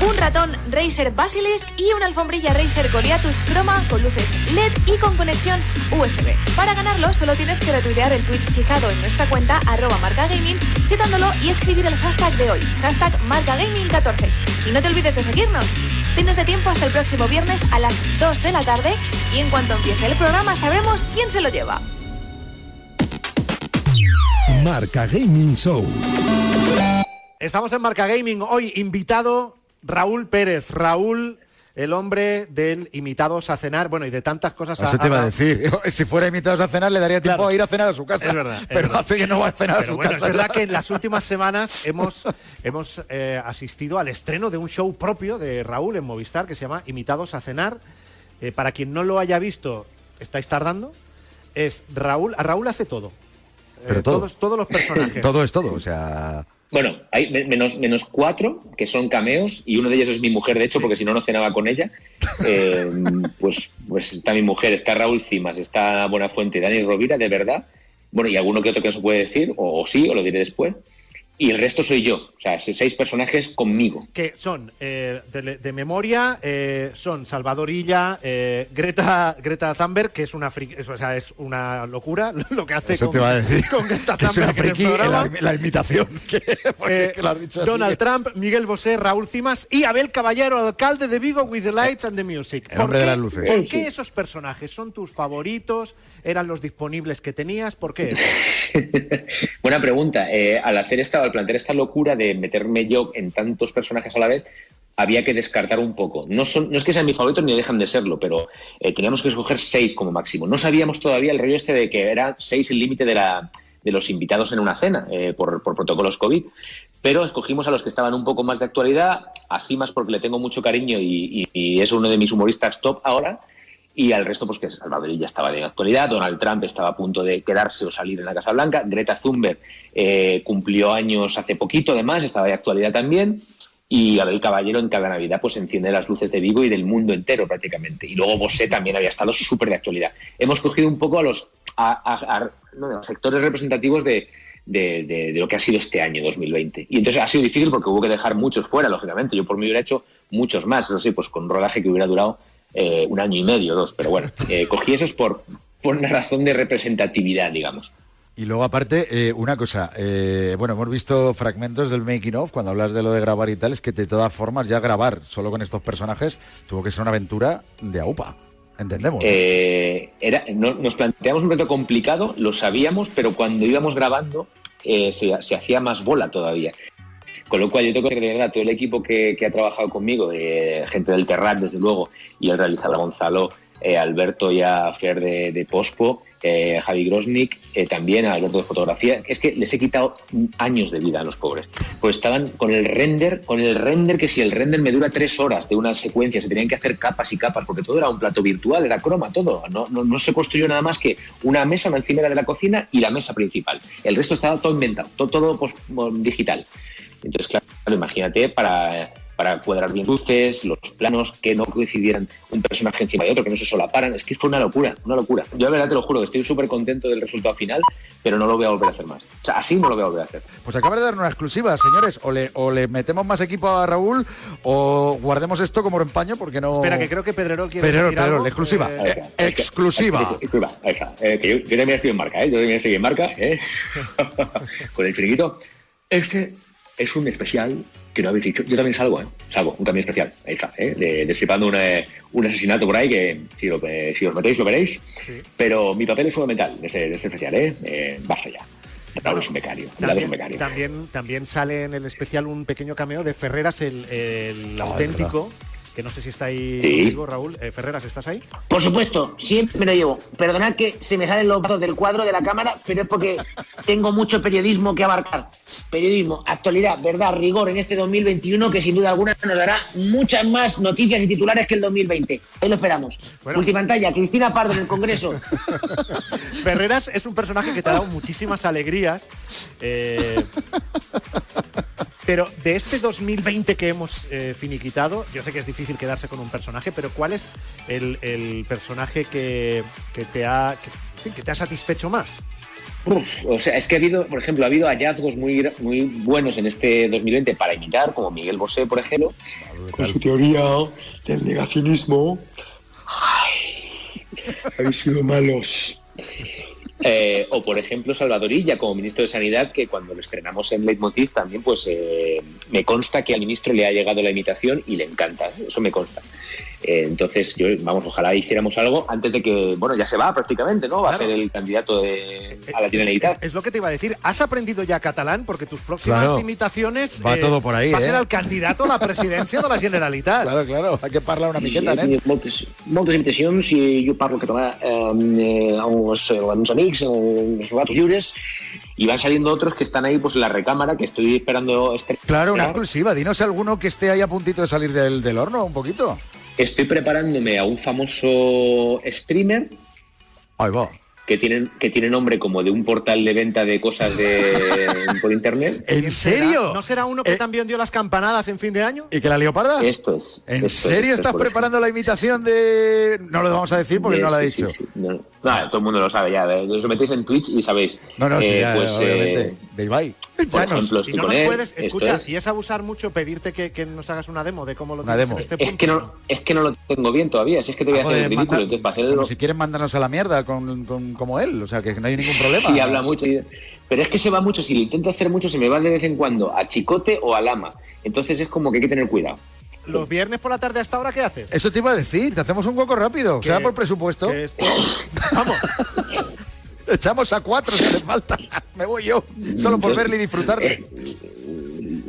un ratón Razer Basilisk y una alfombrilla Razer Goliathus Chroma con luces LED y con conexión USB. Para ganarlo solo tienes que retuitear el tweet fijado en nuestra cuenta arroba marcagaming, citándolo y escribir el hashtag de hoy, hashtag marcagaming14. Y no te olvides de seguirnos. Tienes de tiempo hasta el próximo viernes a las 2 de la tarde y en cuanto empiece el programa sabremos quién se lo lleva. Marca Gaming Show. Estamos en Marca Gaming. Hoy invitado Raúl Pérez. Raúl, el hombre del Imitados a cenar. Bueno, y de tantas cosas. Eso te iba a decir. Si fuera invitados a cenar, le daría tiempo Claro. a ir a cenar a su casa. Es verdad, es pero verdad. hace que no va a cenar a Pero su bueno, casa. es verdad que en las últimas semanas hemos, hemos eh, asistido al estreno de un show propio de Raúl en Movistar que se llama Imitados a cenar. Eh, para quien no lo haya visto, estáis tardando. Es Raúl, a Raúl hace todo. Eh, Pero todo. Todos, todos los personajes. Todo es todo, o sea... Bueno, hay me- menos, menos cuatro que son cameos y uno de ellos es mi mujer, de hecho, porque si no, no cenaba con ella. Eh, pues, pues está mi mujer, está Raúl Cimas, está Buenafuente, Dani Rovira, de verdad. Bueno, y alguno que otro que no se puede decir, o, o sí, o lo diré después. Y el resto soy yo, o sea, seis personajes conmigo. que son eh, de, de memoria eh, son Salvador Illa, eh, Greta Greta Thunberg, que es una fri- es, o sea, es una locura lo que hace Eso con, te iba a decir. con Greta que es una Thunberg en el friki la, imitación. Que, porque Eh, que lo has dicho así. Donald Trump, Miguel Bosé, Raúl Cimas y Abel Caballero, alcalde de Vigo with the lights and the music. El ¿Por hombre de qué- las luces. ¿Por Sí. qué esos personajes son tus favoritos? ¿Eran los disponibles que tenías? ¿Por qué? Buena pregunta. Eh, al hacer esta, al plantear esta locura de meterme yo en tantos personajes a la vez, había que descartar un poco. No, son, no es que sean mis favoritos ni dejan de serlo, pero eh, teníamos que escoger seis como máximo. No sabíamos todavía el rollo este de que era seis el límite de, la, de los invitados en una cena eh, por, por protocolos COVID. Pero escogimos a los que estaban un poco más de actualidad, así más porque le tengo mucho cariño y, es uno de mis humoristas top ahora. Y al resto, pues que Salvador ya estaba de actualidad, Donald Trump estaba a punto de quedarse o salir en la Casa Blanca, Greta Thunberg eh, cumplió años hace poquito, además, estaba de actualidad también, y Abel Caballero en cada Navidad pues enciende las luces de Vigo y del mundo entero prácticamente. Y luego Bosé también había estado súper de actualidad. Hemos cogido un poco a los a, a- a- no, a sectores representativos de, de- de- de lo que ha sido este año 2020. Y entonces ha sido difícil porque hubo que dejar muchos fuera, lógicamente. Yo por mí hubiera hecho muchos más, eso sí, pues con un rodaje que hubiera durado eh, un año y medio, dos. Pero bueno, eh, cogí esos por, por una razón de representatividad, digamos. Y luego, aparte, eh, una cosa. eh, bueno, hemos visto fragmentos del making of cuando hablas de lo de grabar y tal. Es que de todas formas, ya grabar solo con estos personajes tuvo que ser una aventura de AUPA. Entendemos. Eh, era, no- nos planteamos un reto complicado, lo sabíamos, pero cuando íbamos grabando eh, se, se hacía más bola todavía. Con lo cual yo tengo que agradecer a todo el equipo que, que ha trabajado conmigo, eh, gente del Terrat, desde luego, y el realizador Gonzalo, eh, Alberto y a Fer de, de Pospo, eh, Javi Grosnik, eh, también a Alberto de fotografía. Es que les he quitado años de vida a los pobres. Pues estaban con el render, con el render que si el render me dura tres horas de una secuencia, se tenían que hacer capas y capas, porque todo era un plato virtual, era croma, todo. No, no, no se construyó nada más que una mesa, una encimera de la cocina y la mesa principal. El resto estaba todo inventado, todo, todo pues, digital. Entonces, claro, imagínate para para cuadrar bien luces, los planos, que no coincidieran un personaje encima de otro, que no se solaparan. Es que fue una locura, una locura. Yo, de verdad, te lo juro, que estoy súper contento del resultado final, pero no lo voy a volver a hacer más. O sea, así no lo voy a volver a hacer. Pues acabas de dar una exclusiva, señores. O le, o le metemos más equipo a Raúl o guardemos esto como empaño porque no. Espera, que creo que Pedrerol quiere Pedrerol, decir Pedrerol, algo. exclusiva. Eh, Eh, exclusiva. Exclusiva, ahí está. Eh, que yo, yo también estoy en marca, ¿eh? Yo también estoy en marca, ¿eh? Con el chiringuito. Este es un especial que no habéis dicho. Yo también salgo, ¿eh? Salgo, un cambio especial. Ahí está, ¿eh? De- destripando una- un asesinato por ahí que si, lo- eh, si os metéis lo veréis. Pero mi papel es fundamental de este, especial, ¿eh? Eh, Basta ya. Raúl es un becario. Un También, becario. también, también sale en el especial un pequeño cameo de Ferreras, el, el auténtico, que no sé si está ahí Sí. contigo, Raúl. Eh, Ferreras, ¿estás ahí? Por supuesto, siempre me lo llevo. Perdonad que se me salen los brazos del cuadro de la cámara, pero es porque tengo mucho periodismo que abarcar. Periodismo, actualidad, verdad, rigor en este 2021 que sin duda alguna nos dará muchas más noticias y titulares que el 2020. Ahí lo esperamos. Multipantalla, Cristina Pardo en el Congreso. Ferreras es un personaje que te ha dado muchísimas alegrías. eh, pero de este 2020 que hemos eh, finiquitado, yo sé que es difícil quedarse con un personaje, pero ¿cuál es el, el personaje que, que te ha, que, te ha satisfecho más? Uf, o sea, es que ha habido, por ejemplo, ha habido hallazgos muy, muy buenos en este 2020 para imitar, como Miguel Bosé, por ejemplo. con su teoría del negacionismo. Ay, habéis sido malos. Eh, o, por ejemplo, Salvador Illa, como ministro de Sanidad, que cuando lo estrenamos en Leitmotiv también, pues eh, me consta que al ministro le ha llegado la imitación y le encanta. Eso me consta. Eh, entonces, yo, vamos, ojalá hiciéramos algo antes de que, bueno, ya se va prácticamente, ¿no? Va a ser el candidato de, a la Generalitat. Es lo que te iba a decir. ¿Has aprendido ya catalán? Porque tus próximas Claro. imitaciones. Va todo por ahí, Va a ser eh. el candidato a la presidencia de la Generalitat. Claro, claro. Hay que parlar una miqueta, nen. tingut moltes, moltes imitacions i jo parlo català eh, eh, amb, els, amb els amics, amb els ratos lliures. Y van saliendo otros que están ahí pues en la recámara, que estoy esperando este Claro, una exclusiva. Dinos alguno que esté ahí a puntito de salir del, del horno un poquito. Estoy preparándome a un famoso streamer Ahí va. que tiene, que tiene nombre como de un portal de venta de cosas de, por internet. ¿En ¿Será- serio? ¿No será uno que también dio las campanadas en fin de año? ¿Y que la leoparda? Esto es. ¿En esto es, serio esto estás preparando la imitación de.? No lo vamos a decir porque Sí, no lo ha sí, dicho. sí, sí. No, todo el mundo lo sabe ya. eh, Os metéis en Twitch y sabéis. No, no, sí, Eh, ya, pues, obviamente. eh, De Ibai. por Llanos. ejemplo, Y estoy no con nos él. puedes, escucha, es. y es abusar mucho pedirte que, que nos hagas una demo de cómo lo Una tienes demo. en este Es punto. que, no, es que no lo tengo bien todavía, si es que te voy a hacer Joder, el ridículo. para hacerlo, si quieren mandarnos a la mierda con, con- como él. O sea, que no hay ningún problema. Sí, habla mucho. y- Pero es que se va mucho, si lo intento hacer mucho, se me va de vez en cuando a chicote o a lama. Entonces es como que hay que tener cuidado. Los viernes por la tarde hasta ahora, ¿qué haces? Eso te iba a decir, te hacemos un hueco rápido. Que- Será por presupuesto. que esto- Vamos. Echamos a cuatro si hace falta. Me voy yo. Solo por Yo- verle y disfrutarle.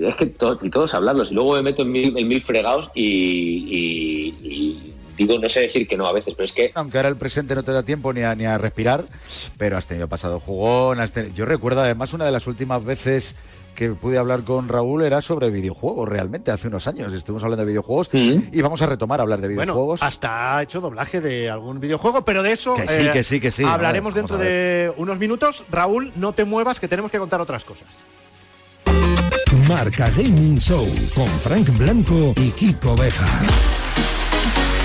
Es que to- y todos hablarlos. Y luego me meto en mil, en mil fregados y, y- y digo, no sé decir que no a veces, pero es que Aunque ahora el presente no te da tiempo ni a, ni a respirar, pero has tenido pasado jugón. has tenido- Yo recuerdo además una de las últimas veces que pude hablar con Raúl era sobre videojuegos, realmente, hace unos años. Estuvimos hablando de videojuegos y vamos a retomar a hablar de Bueno, videojuegos. hasta ha hecho doblaje de algún videojuego, pero de eso eh, Que sí, que sí, que sí. hablaremos ver, dentro de unos minutos. Raúl, no te muevas, que tenemos que contar otras cosas. Marca Gaming Show con Frank Blanco y Kiko Beja.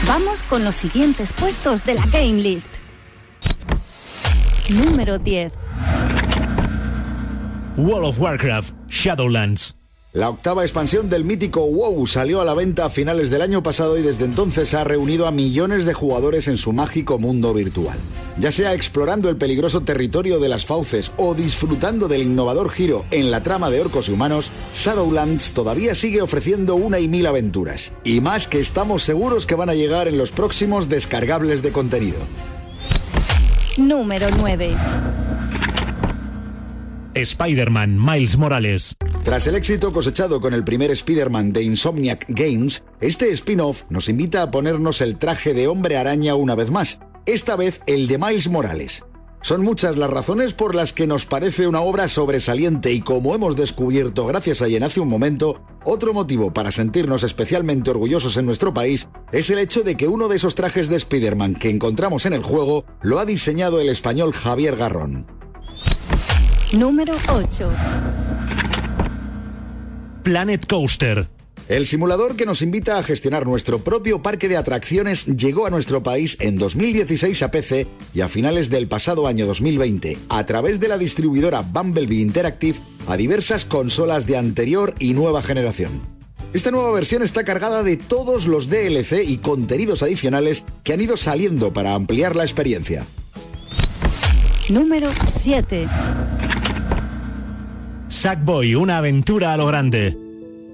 Vamos con los siguientes puestos de la Game List. Número 10. World of Warcraft Shadowlands. La octava expansión del mítico WoW salió a la venta a finales del año pasado y desde entonces ha reunido a millones de jugadores en su mágico mundo virtual. Ya sea explorando el peligroso territorio de las fauces o disfrutando del innovador giro en la trama de orcos y humanos, Shadowlands todavía sigue ofreciendo una y mil aventuras. Y más que estamos seguros que van a llegar en los próximos descargables de contenido. Número 9. Spider-Man Miles Morales. Tras el éxito cosechado con el primer Spider-Man de Insomniac Games, este spin-off nos invita a ponernos el traje de hombre araña una vez más, esta vez el de Miles Morales. Son muchas las razones por las que nos parece una obra sobresaliente y como hemos descubierto gracias a Yen hace un momento, otro motivo para sentirnos especialmente orgullosos en nuestro país es el hecho de que uno de esos trajes de Spider-Man que encontramos en el juego lo ha diseñado el español Javier Garrón. Número 8. Planet Coaster. El simulador que nos invita a gestionar nuestro propio parque de atracciones llegó a nuestro país en 2016 a PC y a finales del pasado año 2020 a través de la distribuidora Bumblebee Interactive a diversas consolas de anterior y nueva generación. Esta nueva versión está cargada de todos los DLC y contenidos adicionales que han ido saliendo para ampliar la experiencia. Número 7. Sackboy, una aventura a lo grande.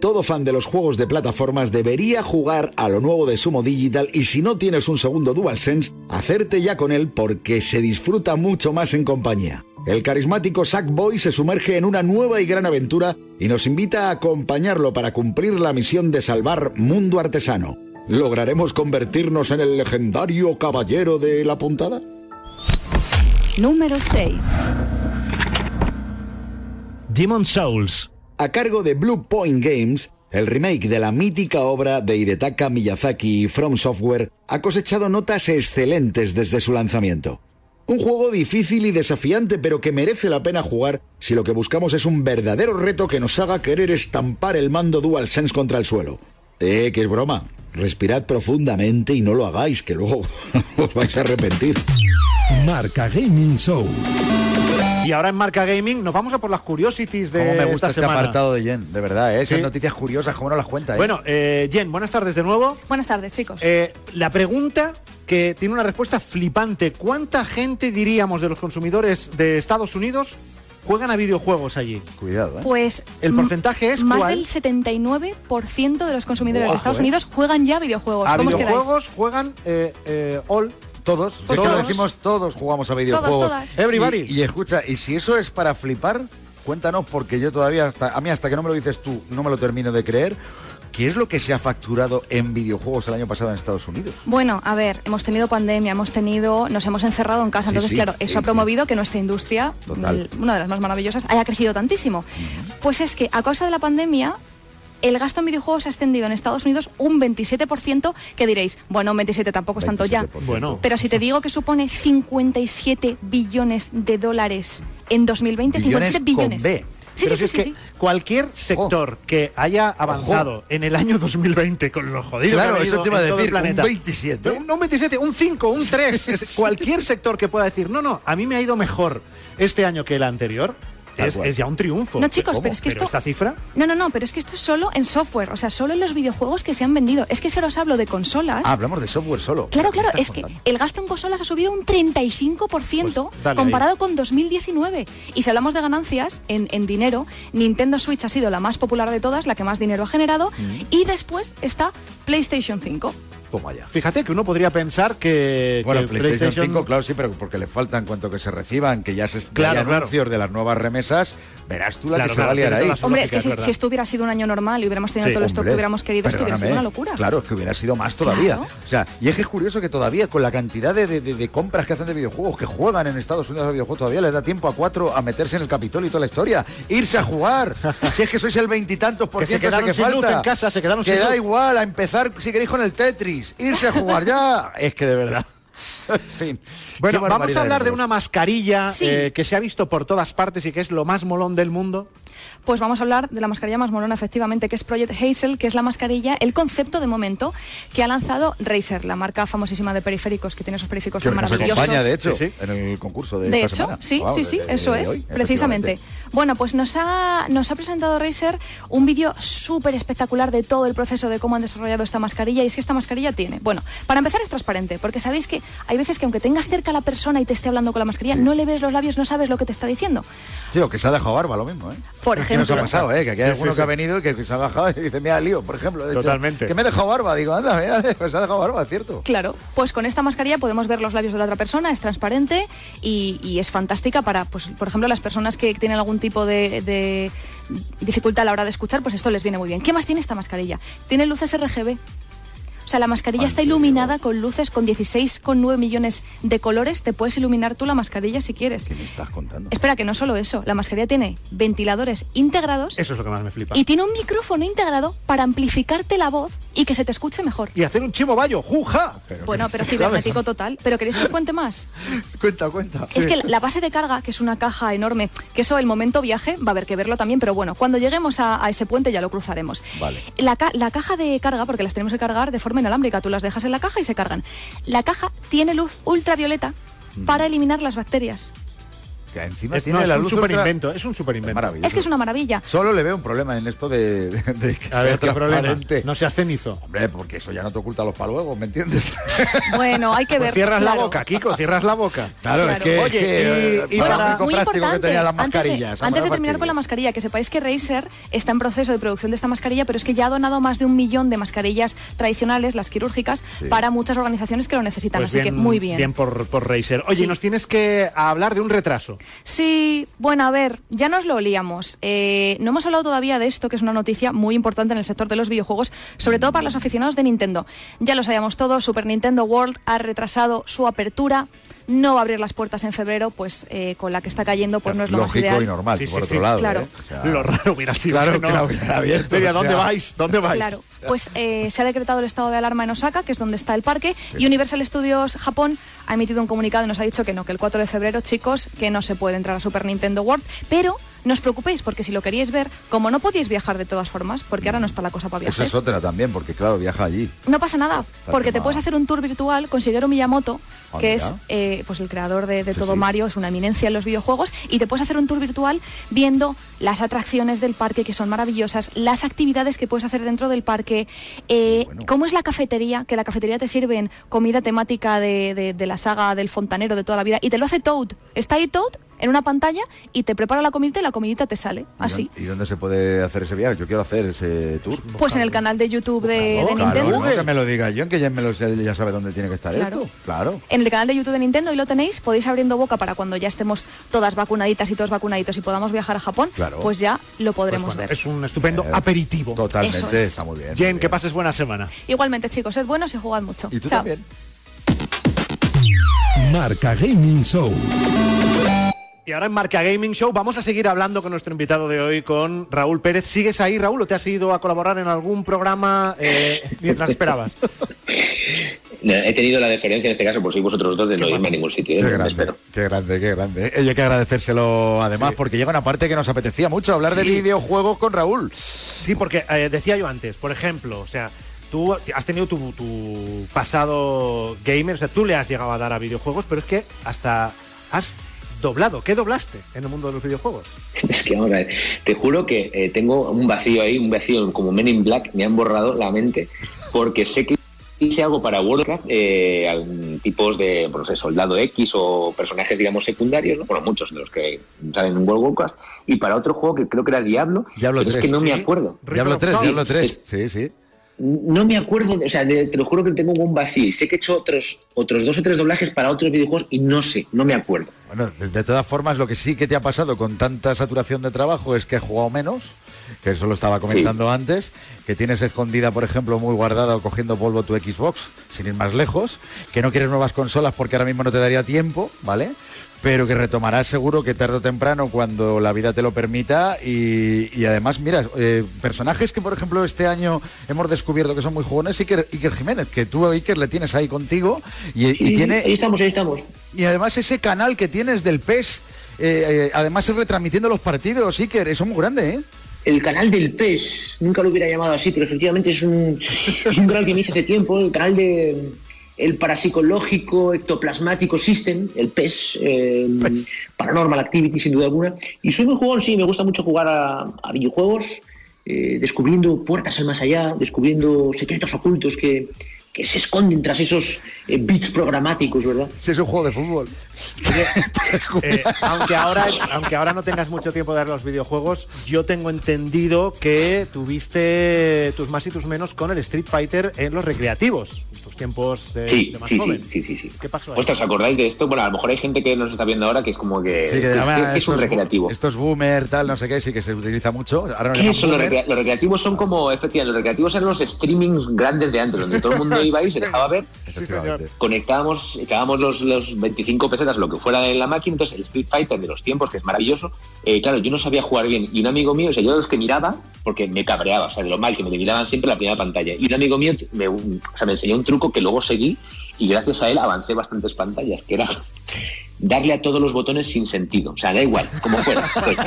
Todo fan de los juegos de plataformas debería jugar a lo nuevo de Sumo Digital y si no tienes un segundo DualSense, hacerte ya con él porque se disfruta mucho más en compañía. El carismático Sackboy se sumerge en una nueva y gran aventura y nos invita a acompañarlo para cumplir la misión de salvar Mundo Artesano. ¿Lograremos convertirnos en el legendario caballero de la puntada? Número 6. Demon Souls. A cargo de Blue Point Games, el remake de la mítica obra de Hidetaka Miyazaki y From Software ha cosechado notas excelentes desde su lanzamiento. Un juego difícil y desafiante, pero que merece la pena jugar si lo que buscamos es un verdadero reto que nos haga querer estampar el mando DualSense contra el suelo. Eh, que es broma. Respirad profundamente y no lo hagáis, que luego os vais a arrepentir. Marca Gaming Show. Y ahora en Marca Gaming nos vamos a por las curiosities de Cómo me gusta esta este semana. apartado de Jen, de verdad, ¿eh? esas Sí. noticias curiosas, ¿cómo no las cuenta? eh? Bueno, eh, Jen, buenas tardes de nuevo. Buenas tardes, chicos. Eh, la pregunta que tiene una respuesta flipante. ¿Cuánta gente diríamos de los consumidores de Estados Unidos juegan a videojuegos allí? Cuidado, Pues El porcentaje es más cuál? del 79% de los consumidores Ojo, de Estados eh. Unidos juegan ya videojuegos. A ¿Cómo os quedáis? videojuegos juegan eh, eh, all. Todos, es Pues que lo todos. decimos todos jugamos a videojuegos. todas. Everybody. Y, y escucha, y si eso es para flipar, cuéntanos, porque yo todavía, hasta, a mí hasta que no me lo dices tú, no me lo termino de creer. ¿Qué es lo que se ha facturado en videojuegos el año pasado en Estados Unidos? Bueno, a ver, hemos tenido pandemia, hemos tenido, nos hemos encerrado en casa, Sí, entonces sí, claro, sí, eso ha sí. promovido que nuestra industria, Total. una de las más maravillosas, haya crecido tantísimo. Pues es que a causa de la pandemia el gasto en videojuegos ha ascendido en Estados Unidos un 27%, que diréis, bueno, un 27 tampoco es tanto ya. 27%. Bueno. Pero si te digo que supone 57 billones de dólares en 2020, Billones 57 billones. con B. Sí, Pero sí, si sí, es sí, que sí. cualquier sector que haya avanzado en el año 2020 con lo jodido Claro, que ha eso te iba a decir, un planeta. 27. Un, no, un 27, un 5, un 3. es cualquier sector que pueda decir, no, no, a mí me ha ido mejor este año que el anterior. Es, ya un triunfo. No, chicos, pero es que esto- esta cifra. No, no, no, pero es que esto es solo en software, o sea, solo en los videojuegos que se han vendido. Es que si ahora os hablo de consolas. Ah, hablamos de software solo. Claro, ¿Qué claro, es que el gasto en consolas ha subido un 35% Pues comparado con 2019. Y si hablamos de ganancias en, en dinero, Nintendo Switch ha sido la más popular de todas, la que más dinero ha generado, Mm. y después está PlayStation 5. Toma ya. Fíjate que uno podría pensar que, Bueno, que PlayStation, 5, claro, sí, pero porque le falta en cuanto que se reciban, que ya se claro. anuncios de las nuevas remesas, verás tú la Claro, que se va a liar ahí. Hombre, es que si, es si esto hubiera sido un año normal y hubiéramos tenido Sí, todo esto que hubiéramos querido, esto hubiera sido una locura. Claro, es que hubiera sido más todavía. Claro. O sea, y es que es curioso que todavía con la cantidad de, de- de- de compras que hacen de videojuegos, que juegan en Estados Unidos a videojuegos, todavía les da tiempo a cuatro a meterse en el Capitolio y toda la historia. Irse a jugar. si es que sois el veintitantos por Que se ciento quedaron que sin luz falta. en casa, se quedaron que sin da luz. igual, a empezar, si queréis, con el Tetris. Irse a jugar ya. Es que de verdad. en fin. Bueno, vamos a hablar de una mascarilla Sí. eh, que se ha visto por todas partes y que es lo más molón del mundo. Pues vamos a hablar de la mascarilla más molona, efectivamente, que es Project Hazel, que es la mascarilla, el concepto de momento que ha lanzado Razer, la marca famosísima de periféricos, que tiene esos periféricos Que nos maravillosos. acompaña, de hecho, Sí, sí. en el concurso de, De esta hecho, semana. sí, sí, sí, de- eso de es, hoy, precisamente. Bueno, pues nos ha, nos ha presentado Razer un vídeo súper espectacular de todo el proceso de cómo han desarrollado esta mascarilla. Y es que esta mascarilla tiene, bueno, para empezar es transparente, porque sabéis que hay veces que aunque tengas cerca a la persona y te esté hablando con la mascarilla, no le ves los labios, no sabes lo que te está diciendo. Sí, o que se ha dejado barba, lo mismo, ¿eh? Por Es que nos ha ejemplo. pasado, ¿eh? Que aquí hay Sí, alguno sí, que ha venido y que se ha bajado y dice, mira, lío, por ejemplo. de hecho, Totalmente. que me he dejado barba. Digo, anda, mira, pues se ha dejado barba, cierto. Claro, pues con esta mascarilla podemos ver los labios de la otra persona, es transparente y, y es fantástica para, pues, por ejemplo, las personas que tienen algún tipo de, de dificultad a la hora de escuchar, pues esto les viene muy bien. ¿Qué más tiene esta mascarilla? Tiene luces RGB. O sea, la mascarilla está iluminada con luces con 16,9 millones de colores. Te puedes iluminar tú la mascarilla si quieres. ¿Qué me estás contando? Espera, que no solo eso. La mascarilla tiene ventiladores integrados Eso es lo que más me flipa. y tiene un micrófono integrado para amplificarte la voz y que se te escuche mejor. Y hacer un chimo bayo, juja. Bueno, pero cibernético total. ¿Pero queréis que os cuente más? Cuenta, cuenta. Es que la base de carga, que es una caja enorme, que eso el momento viaje va a haber que verlo también, pero bueno, cuando lleguemos a, a ese puente ya lo cruzaremos. Vale. La, ca- la caja de carga, porque las tenemos que cargar de forma inalámbrica, tú las dejas en la caja y se cargan. La caja tiene luz ultravioleta para eliminar las bacterias. Que encima Es, tiene no, es la un luz super ultra- invento, es un super invento. Maravilloso. Es que es una maravilla. Solo le veo un problema en esto de, de- de que A transparente. No seas cenizo. Hombre, porque eso ya no te oculta los paluegos, ¿me entiendes? Bueno, hay que Pues ver. cierras la boca, Kiko, cierras la boca. Claro, Claro. es que, Oye, es que, y- eh, y para- muy importante, que tenía las antes de, antes terminar con la mascarilla, que sepáis que Razer está en proceso de producción de esta mascarilla, pero es que ya ha donado más de un millón de mascarillas tradicionales, las quirúrgicas, para muchas organizaciones que lo necesitan. Pues Así que muy bien. Bien por, por Razer. Oye, Sí. nos tienes que hablar de un retraso. Sí, bueno, a ver, ya nos lo olíamos. Eh, no hemos hablado todavía de esto, que es una noticia muy importante en el sector de los videojuegos, sobre todo para los aficionados de Nintendo. Ya lo sabíamos todos, Super Nintendo World ha retrasado su apertura, no va a abrir las puertas en febrero, pues eh, con la que está cayendo, pues no es lo más Lógico ideal. y normal, Sí, por sí, otro sí, lado. claro. ¿eh? O sea, Lo raro hubiera sido Claro, que no. hubiera abierto, Diría, o sea. ¿dónde vais? ¿Dónde vais? Claro, pues eh, se ha decretado el estado de alarma en Osaka, que es donde está el parque, y Universal Studios Japón ha emitido un comunicado y nos ha dicho que no, que el 4 de febrero, chicos, que no se puede entrar a Super Nintendo World, pero no os preocupéis, porque si lo queríais ver, como no podíais viajar de todas formas, porque ahora no está la cosa para Eso viajes, es otra también, porque claro, viaja allí. no pasa nada, porque te puedes hacer un tour virtual con Shigeru Miyamoto, Ah, que mira. es eh, pues el creador de, de Sí, todo sí. Mario, es una eminencia en los videojuegos, y te puedes hacer un tour virtual viendo las atracciones del parque, que son maravillosas, las actividades que puedes hacer dentro del parque, eh, cómo es la cafetería, que la cafetería te sirven comida temática de, de- de la saga del fontanero de toda la vida, y te lo hace Toad. Está ahí Toad en una pantalla y te prepara la comida y la comidita te sale, ¿Y así. ¿Y dónde se puede hacer ese viaje? Yo quiero hacer ese tour. Pues en el canal de YouTube de, de Claro, Nintendo. no que me lo diga yo, que ya, me lo, ya sabe dónde tiene que estar Claro. esto. Claro. En el canal de YouTube de Nintendo, y lo tenéis, podéis abriendo boca para cuando ya estemos todas vacunaditas y todos vacunaditos y podamos viajar a Japón, Claro. pues ya lo Pues podremos bueno, ver. es un estupendo aperitivo. Totalmente, Eso es. está muy bien. Jen, que pases buena semana. Igualmente, chicos, sed buenos y jugad mucho. Y tú Chao. también. Marca Gaming Show. Y ahora en Marca Gaming Show vamos a seguir hablando con nuestro invitado de hoy, con Raúl Pérez. ¿Sigues ahí, Raúl, o te has ido a colaborar en algún programa eh, mientras esperabas? He tenido la deferencia en este caso, por si vosotros dos, de no irme a ningún sitio. ¿eh? Qué grande, espero. qué grande, qué grande. Eh, hay que agradecérselo además porque llega una parte que nos apetecía mucho, hablar de videojuegos con Raúl. Sí, porque eh, decía yo antes, por ejemplo, o sea, tú has tenido tu, tu pasado gamer, o sea, tú le has llegado a dar a videojuegos, pero es que hasta has doblado. ¿Qué doblaste en el mundo de los videojuegos? Es que vamos a ver, te juro que eh, tengo un vacío ahí, un vacío como Men in Black, me han borrado la mente, porque sé que hice algo para Warcraft, eh, tipos de, bueno, no sé, Soldado X o personajes, digamos, secundarios, ¿no? bueno, muchos de los que salen en World Warcraft, y para otro juego que creo que era Diablo, Diablo pero 3. es que no me Sí. acuerdo. Diablo 3, Diablo Sí, 3. Sí, sí. No me acuerdo, o sea, de- te lo juro que tengo un vacío sé que he hecho otros, otros dos o tres doblajes para otros videojuegos y no sé, no me acuerdo. Bueno, de, todas formas, lo que sí que te ha pasado con tanta saturación de trabajo es que has jugado menos, que eso lo estaba comentando antes, que tienes escondida, por ejemplo, muy guardada o cogiendo polvo tu Xbox, sin ir más lejos, que no quieres nuevas consolas porque ahora mismo no te daría tiempo, ¿vale? Pero que retomarás seguro que tarde o temprano cuando la vida te lo permita y, y además, mira, eh, personajes que por ejemplo este año hemos descubierto que son muy jugones, Iker, Iker Jiménez, que tú Iker le tienes ahí contigo y, y tiene... ahí estamos, ahí estamos. Y además ese canal que tienes del PES, eh, eh, además es retransmitiendo los partidos, Iker, eso es muy grande, ¿eh? El canal del PES, nunca lo hubiera llamado así, pero efectivamente es un, es un canal que me hice hace tiempo, el canal de el parapsicológico ectoplasmático system, el PES, eh, Paranormal Activity sin duda alguna. Y soy muy jugón, sí, me gusta mucho jugar a, a videojuegos, eh, descubriendo puertas al más allá, descubriendo secretos ocultos que, que se esconden tras esos eh, bits programáticos, ¿verdad? Si es un juego de fútbol. Eh, aunque, ahora, aunque ahora no tengas mucho tiempo de ver los videojuegos, yo tengo entendido que tuviste tus más y tus menos con el Street Fighter en los recreativos, tiempos de, Sí, de más sí, joven. sí, sí, sí, sí. ¿Qué pasó ahí? Ostras, ¿os acordáis de esto? Bueno, a lo mejor hay gente que nos está viendo ahora que es como que, Sí, que que- además que- que es un recreativo. Estos boomer, tal, no sé qué, sí que se utiliza mucho. Ahora no le ¿Qué llaman son los, recreativos? Son como, efectivamente, los recreativos eran los streamings grandes de antes, donde todo el mundo iba ahí, se dejaba ver, conectábamos, echábamos los, los 25 pesetas, lo que fuera en la máquina, entonces el Street Fighter de los tiempos, que es maravilloso, eh, claro, yo no sabía jugar bien, y un amigo mío, o sea, yo de los que miraba, porque me cabreaba, o sea, de lo mal que me miraban siempre la primera pantalla, y un amigo mío me, o sea, me enseñó un truco que luego seguí, y gracias a él avancé bastantes pantallas, que era darle a todos los botones sin sentido, o sea, da igual, como fuera. Pues,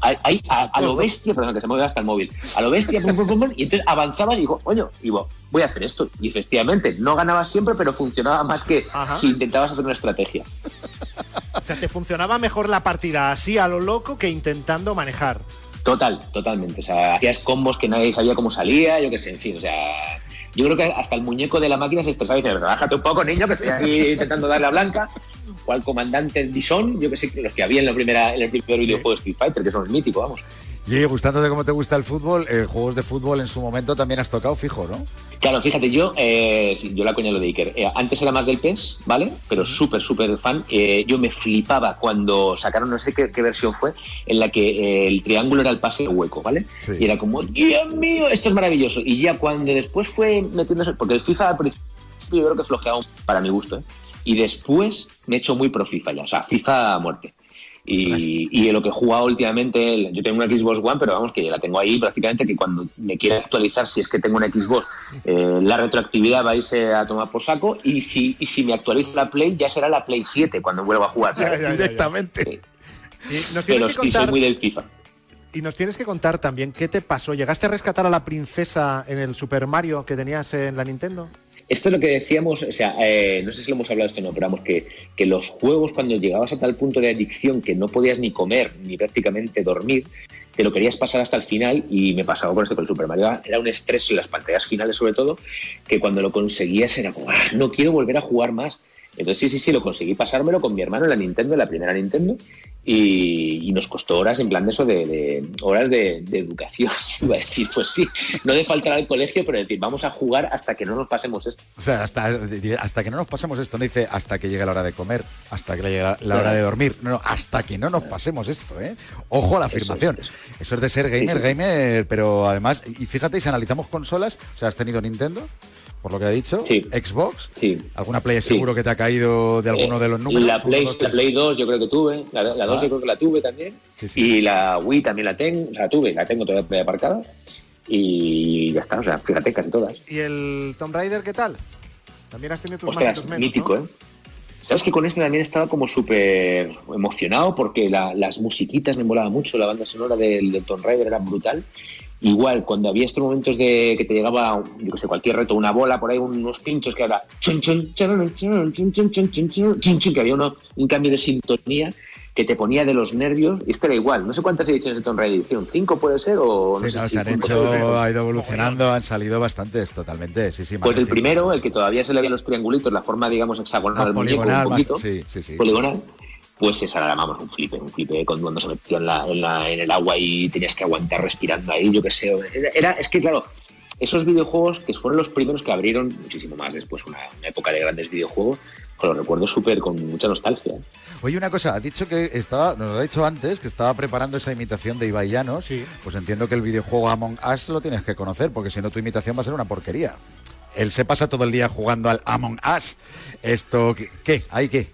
ahí a, a lo bestia, perdón, que se mueve hasta el móvil, a lo bestia, pum, pum, pum, pum, y entonces avanzaba y digo, y digo, voy a hacer esto. Y efectivamente, no ganaba siempre, pero funcionaba más que si intentabas hacer una estrategia. O sea, te funcionaba mejor la partida así a lo loco que intentando manejar. Total, totalmente. O sea, hacías combos que nadie sabía cómo salía, yo qué sé, en fin, o sea. Yo creo que hasta el muñeco de la máquina se estresaba y dice, relájate un poco, niño, que estoy aquí intentando darle a blanca. O al comandante Dison, yo que sé, los que había en la primera, en el primer videojuego de Street Fighter, que son míticos, vamos. Y gustándote cómo te gusta el fútbol, eh, juegos de fútbol en su momento también has tocado fijo, ¿no? Claro, fíjate, yo, eh, yo la coña lo de Iker. Eh, antes era más del PES, ¿vale? Pero súper, súper fan. Eh, yo me flipaba cuando sacaron, no sé qué, qué versión fue, en la que el triángulo era el pase hueco, ¿vale? Y era como, Dios mío, esto es maravilloso. Y ya cuando después fue metiéndose, porque el FIFA al principio yo creo que flojeaba para mi gusto, ¿eh? Y después me he hecho muy pro FIFA ya, o sea, FIFA a muerte. Y, y lo que he jugado últimamente, yo tengo una Xbox One, pero vamos, que la tengo ahí prácticamente que cuando me quiera actualizar, si es que tengo una Xbox, eh, la retroactividad va a irse a tomar por saco. Y si, y si me actualizo la Play, ya será la Play 7 cuando vuelva a jugar. Directamente. Y nos Pero que sí, soy muy del FIFA. y nos tienes que contar también qué te pasó. ¿Llegaste a rescatar a la princesa en el Super Mario que tenías en la Nintendo? Esto es lo que decíamos, o sea, eh, no sé si lo hemos hablado esto o no, pero vamos, que, que los juegos cuando llegabas a tal punto de adicción que no podías ni comer ni prácticamente dormir, te lo querías pasar hasta el final y me pasaba con esto con el Super Mario. Era un estrés y las pantallas finales sobre todo, que cuando lo conseguías era como, "Ah, no quiero volver a jugar más. Entonces sí, sí, sí, lo conseguí pasármelo con mi hermano en la Nintendo, en la primera Nintendo, y, y nos costó horas en plan de eso, de, de- horas de, de educación. Iba a decir, pues sí, no de faltar al colegio, pero decir, vamos a jugar hasta que no nos pasemos esto. O sea, hasta, hasta que no nos pasemos esto, no dice hasta que llegue la hora de comer, hasta que llegue la, la hora de dormir. No, no, hasta que no nos pasemos esto, ¿eh? Ojo a la afirmación. Eso es de ser gamer, Sí, sí. gamer, pero además, y fíjate, si analizamos consolas, o sea, has tenido Nintendo, por lo que ha dicho, Xbox, alguna Play seguro que te ha caído de alguno de los números. La Play, dos, la. Play 2 yo creo que tuve, la, la 2 Ah. yo creo que la tuve también, y la Wii también la tengo, o sea, tuve, la tengo todavía aparcada, y ya está, o sea, fíjate, casi todas. ¿Y el Tomb Raider qué tal? También has tenido tus más y Ostras, tus menos, mítico, ¿no? ¿eh? Sabes que con este también estaba como súper emocionado porque la- las musiquitas me molaba mucho, la banda sonora del, del Tomb Raider era brutal. Igual, cuando había estos momentos de que te llegaba, yo que sé, cualquier reto, una bola por ahí, unos pinchos que era chun, chun, chun, que había uno, un cambio de sintonía que te ponía de los nervios, y este era igual, no sé cuántas ediciones de Tom Edición, cinco puede ser o no sé no, si se han hecho, ha ido evolucionando, han salido bastantes totalmente, sí, sí. Pues el primero, el que todavía se le veían los triangulitos, la forma digamos hexagonal del muñeco, un poquito, sí, sí. poligonal, pues esa era, vamos, un flipe, un flipe con- cuando se metía en, la, en, la- en el agua y tenías que aguantar respirando ahí, yo qué sé. Era, es que, claro, esos videojuegos que fueron los primeros que abrieron muchísimo más después, una, una época de grandes videojuegos, que los recuerdo súper con mucha nostalgia. Oye, una cosa, ha dicho que estaba, nos lo ha dicho antes, que estaba preparando esa imitación de Ibai Llanos. Pues entiendo que el videojuego Among Us lo tienes que conocer, porque si no tu imitación va a ser una porquería. Él se pasa todo el día jugando al Among Us. Esto, ¿qué? ¿Qué? ¿Hay qué?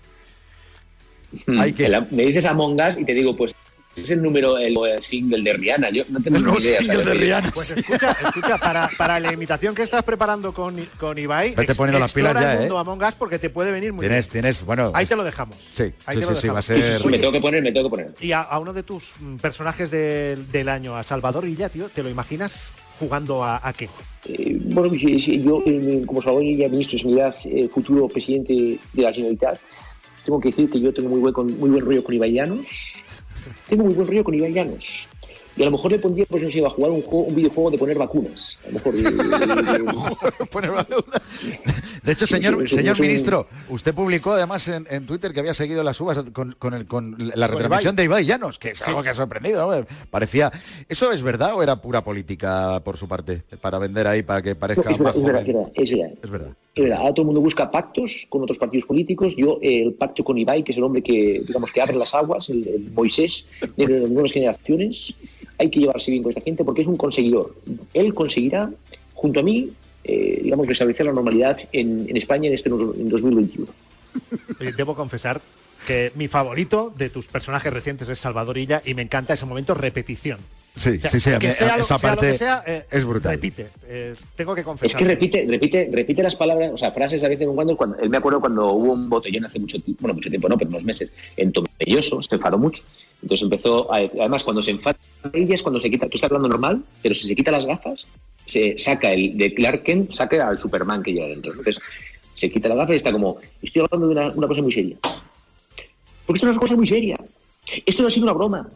Hay que- El- me dices Among Us y te digo, pues es el número, el, el single de Rihanna. Yo no tengo ni idea. Pues escucha, escucha para, para la imitación que estás preparando con, con Ibai, Vete poniendo las pilas ya, el mundo ¿eh? Among Us porque te puede venir muy Tienes, bien. tienes, bueno. Ahí te lo dejamos. Sí, Ahí sí, te lo sí, sí, va a dejamos. ser. Sí, sí, me tengo que poner, me tengo que poner. Y a, a uno de tus mm, personajes del- del año, a Salvador Illa, tío, ¿te lo imaginas jugando a, a qué? Eh, bueno, yo, eh, como Salvador Illa, ministro de Sanidad, eh, futuro presidente de la Generalitat, tengo que decir que yo tengo muy buen, muy buen rollo con Ibai Llanos. Tengo muy buen rollo con Ibai Llanos. Y a lo mejor le pondría, pues no sé, a jugar un, juego, un videojuego de poner vacunas. A lo mejor. eh, Pone Balaúda. De hecho, señor, señor un- ministro, usted publicó además en, en Twitter que había seguido las uvas con, con el- con la retransmisión de Ibai Llanos, que es algo que ha sorprendido. ¿no? Parecía. ¿Eso es verdad o era pura política por su parte? Para vender ahí, para que No, parezca es verdad, más es verdad, joven? es verdad, es verdad. Es verdad. Es verdad, ahora todo el mundo busca pactos con otros partidos políticos. Yo, eh, el pacto con Ibai, que es el hombre que, digamos, que abre las aguas, el, el Moisés de las nuevas generaciones, hay que llevarse bien con esta gente porque es un conseguidor. Él conseguirá, junto a mí, eh, digamos, restablecer la normalidad en, en España en este en 2021. Eh, Debo confesar que mi favorito de tus personajes recientes es Salvador Illa y me encanta ese momento repetición. Sí, O sea, sí, sí, a mí- sea lo- esa sea lo parte que sea, eh, es brutal. Repite, es- tengo que Es confesar. que repite, repite, repite las palabras, o sea, frases a veces en cuando, cuando él me acuerdo cuando hubo un botellón hace mucho tiempo, bueno, mucho tiempo no, pero unos meses, en Tomelloso, se enfadó mucho. Entonces empezó, a, además cuando se enfada ella es cuando se quita, tú estás hablando normal, pero si se quita las gafas, se saca el de Clark Kent, saca al Superman que lleva dentro. Entonces se quita las gafas y está como, estoy hablando de una, una cosa muy seria. Porque esto no es una cosa muy seria. Esto no ha sido una broma.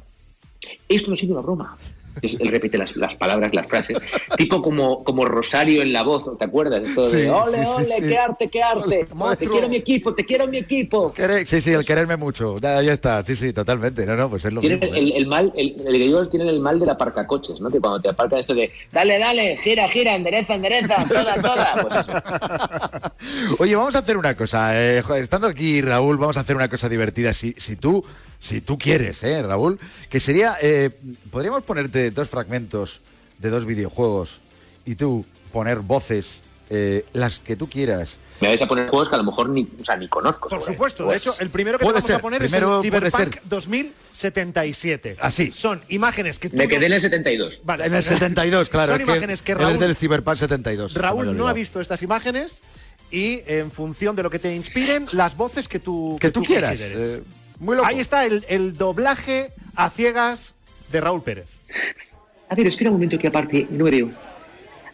Esto no ha sido una broma. Entonces, él repite las, las palabras, las frases, tipo como, como Rosario en la voz, ¿te acuerdas? Esto de, Sí, ole, sí, ole, sí. qué arte, qué arte. Ole, te quiero mi equipo, te quiero mi equipo. Querer- Sí, sí, el quererme mucho. Ya, ya está. Sí, sí, totalmente. No, no, pues es lo Tienen mismo. ¿eh? el, el mal, el, el tienen el mal del aparcacoches, ¿no? Que cuando te aparcan esto de, dale, dale, gira, gira, endereza, endereza, toda, toda. Pues eso. Oye, vamos a hacer una cosa. eh, estando aquí, Raúl, vamos a hacer una cosa divertida. Si, si tú, si tú quieres, ¿eh, Raúl? Que sería, eh, podríamos ponerte dos fragmentos de dos videojuegos y tú poner voces, eh, las que tú quieras. Me vais a poner juegos que a lo mejor ni, o sea, ni conozco. Por supuesto, de hecho, el primero que te vamos ser, a poner primero es el Cyberpunk ser. 2077. Así. Son imágenes que tú Me no- quedé en el 72. Vale, En el 72, claro. Son es que imágenes que él Raúl, es del Cyberpunk 72. se me Raúl no ha visto estas imágenes y en función de lo que te inspiren, las voces que tú, Que tú quieras. eh, muy loco. Ahí está el, el doblaje a ciegas de Raúl Pérez. A ver, espera un momento que aparte no me veo.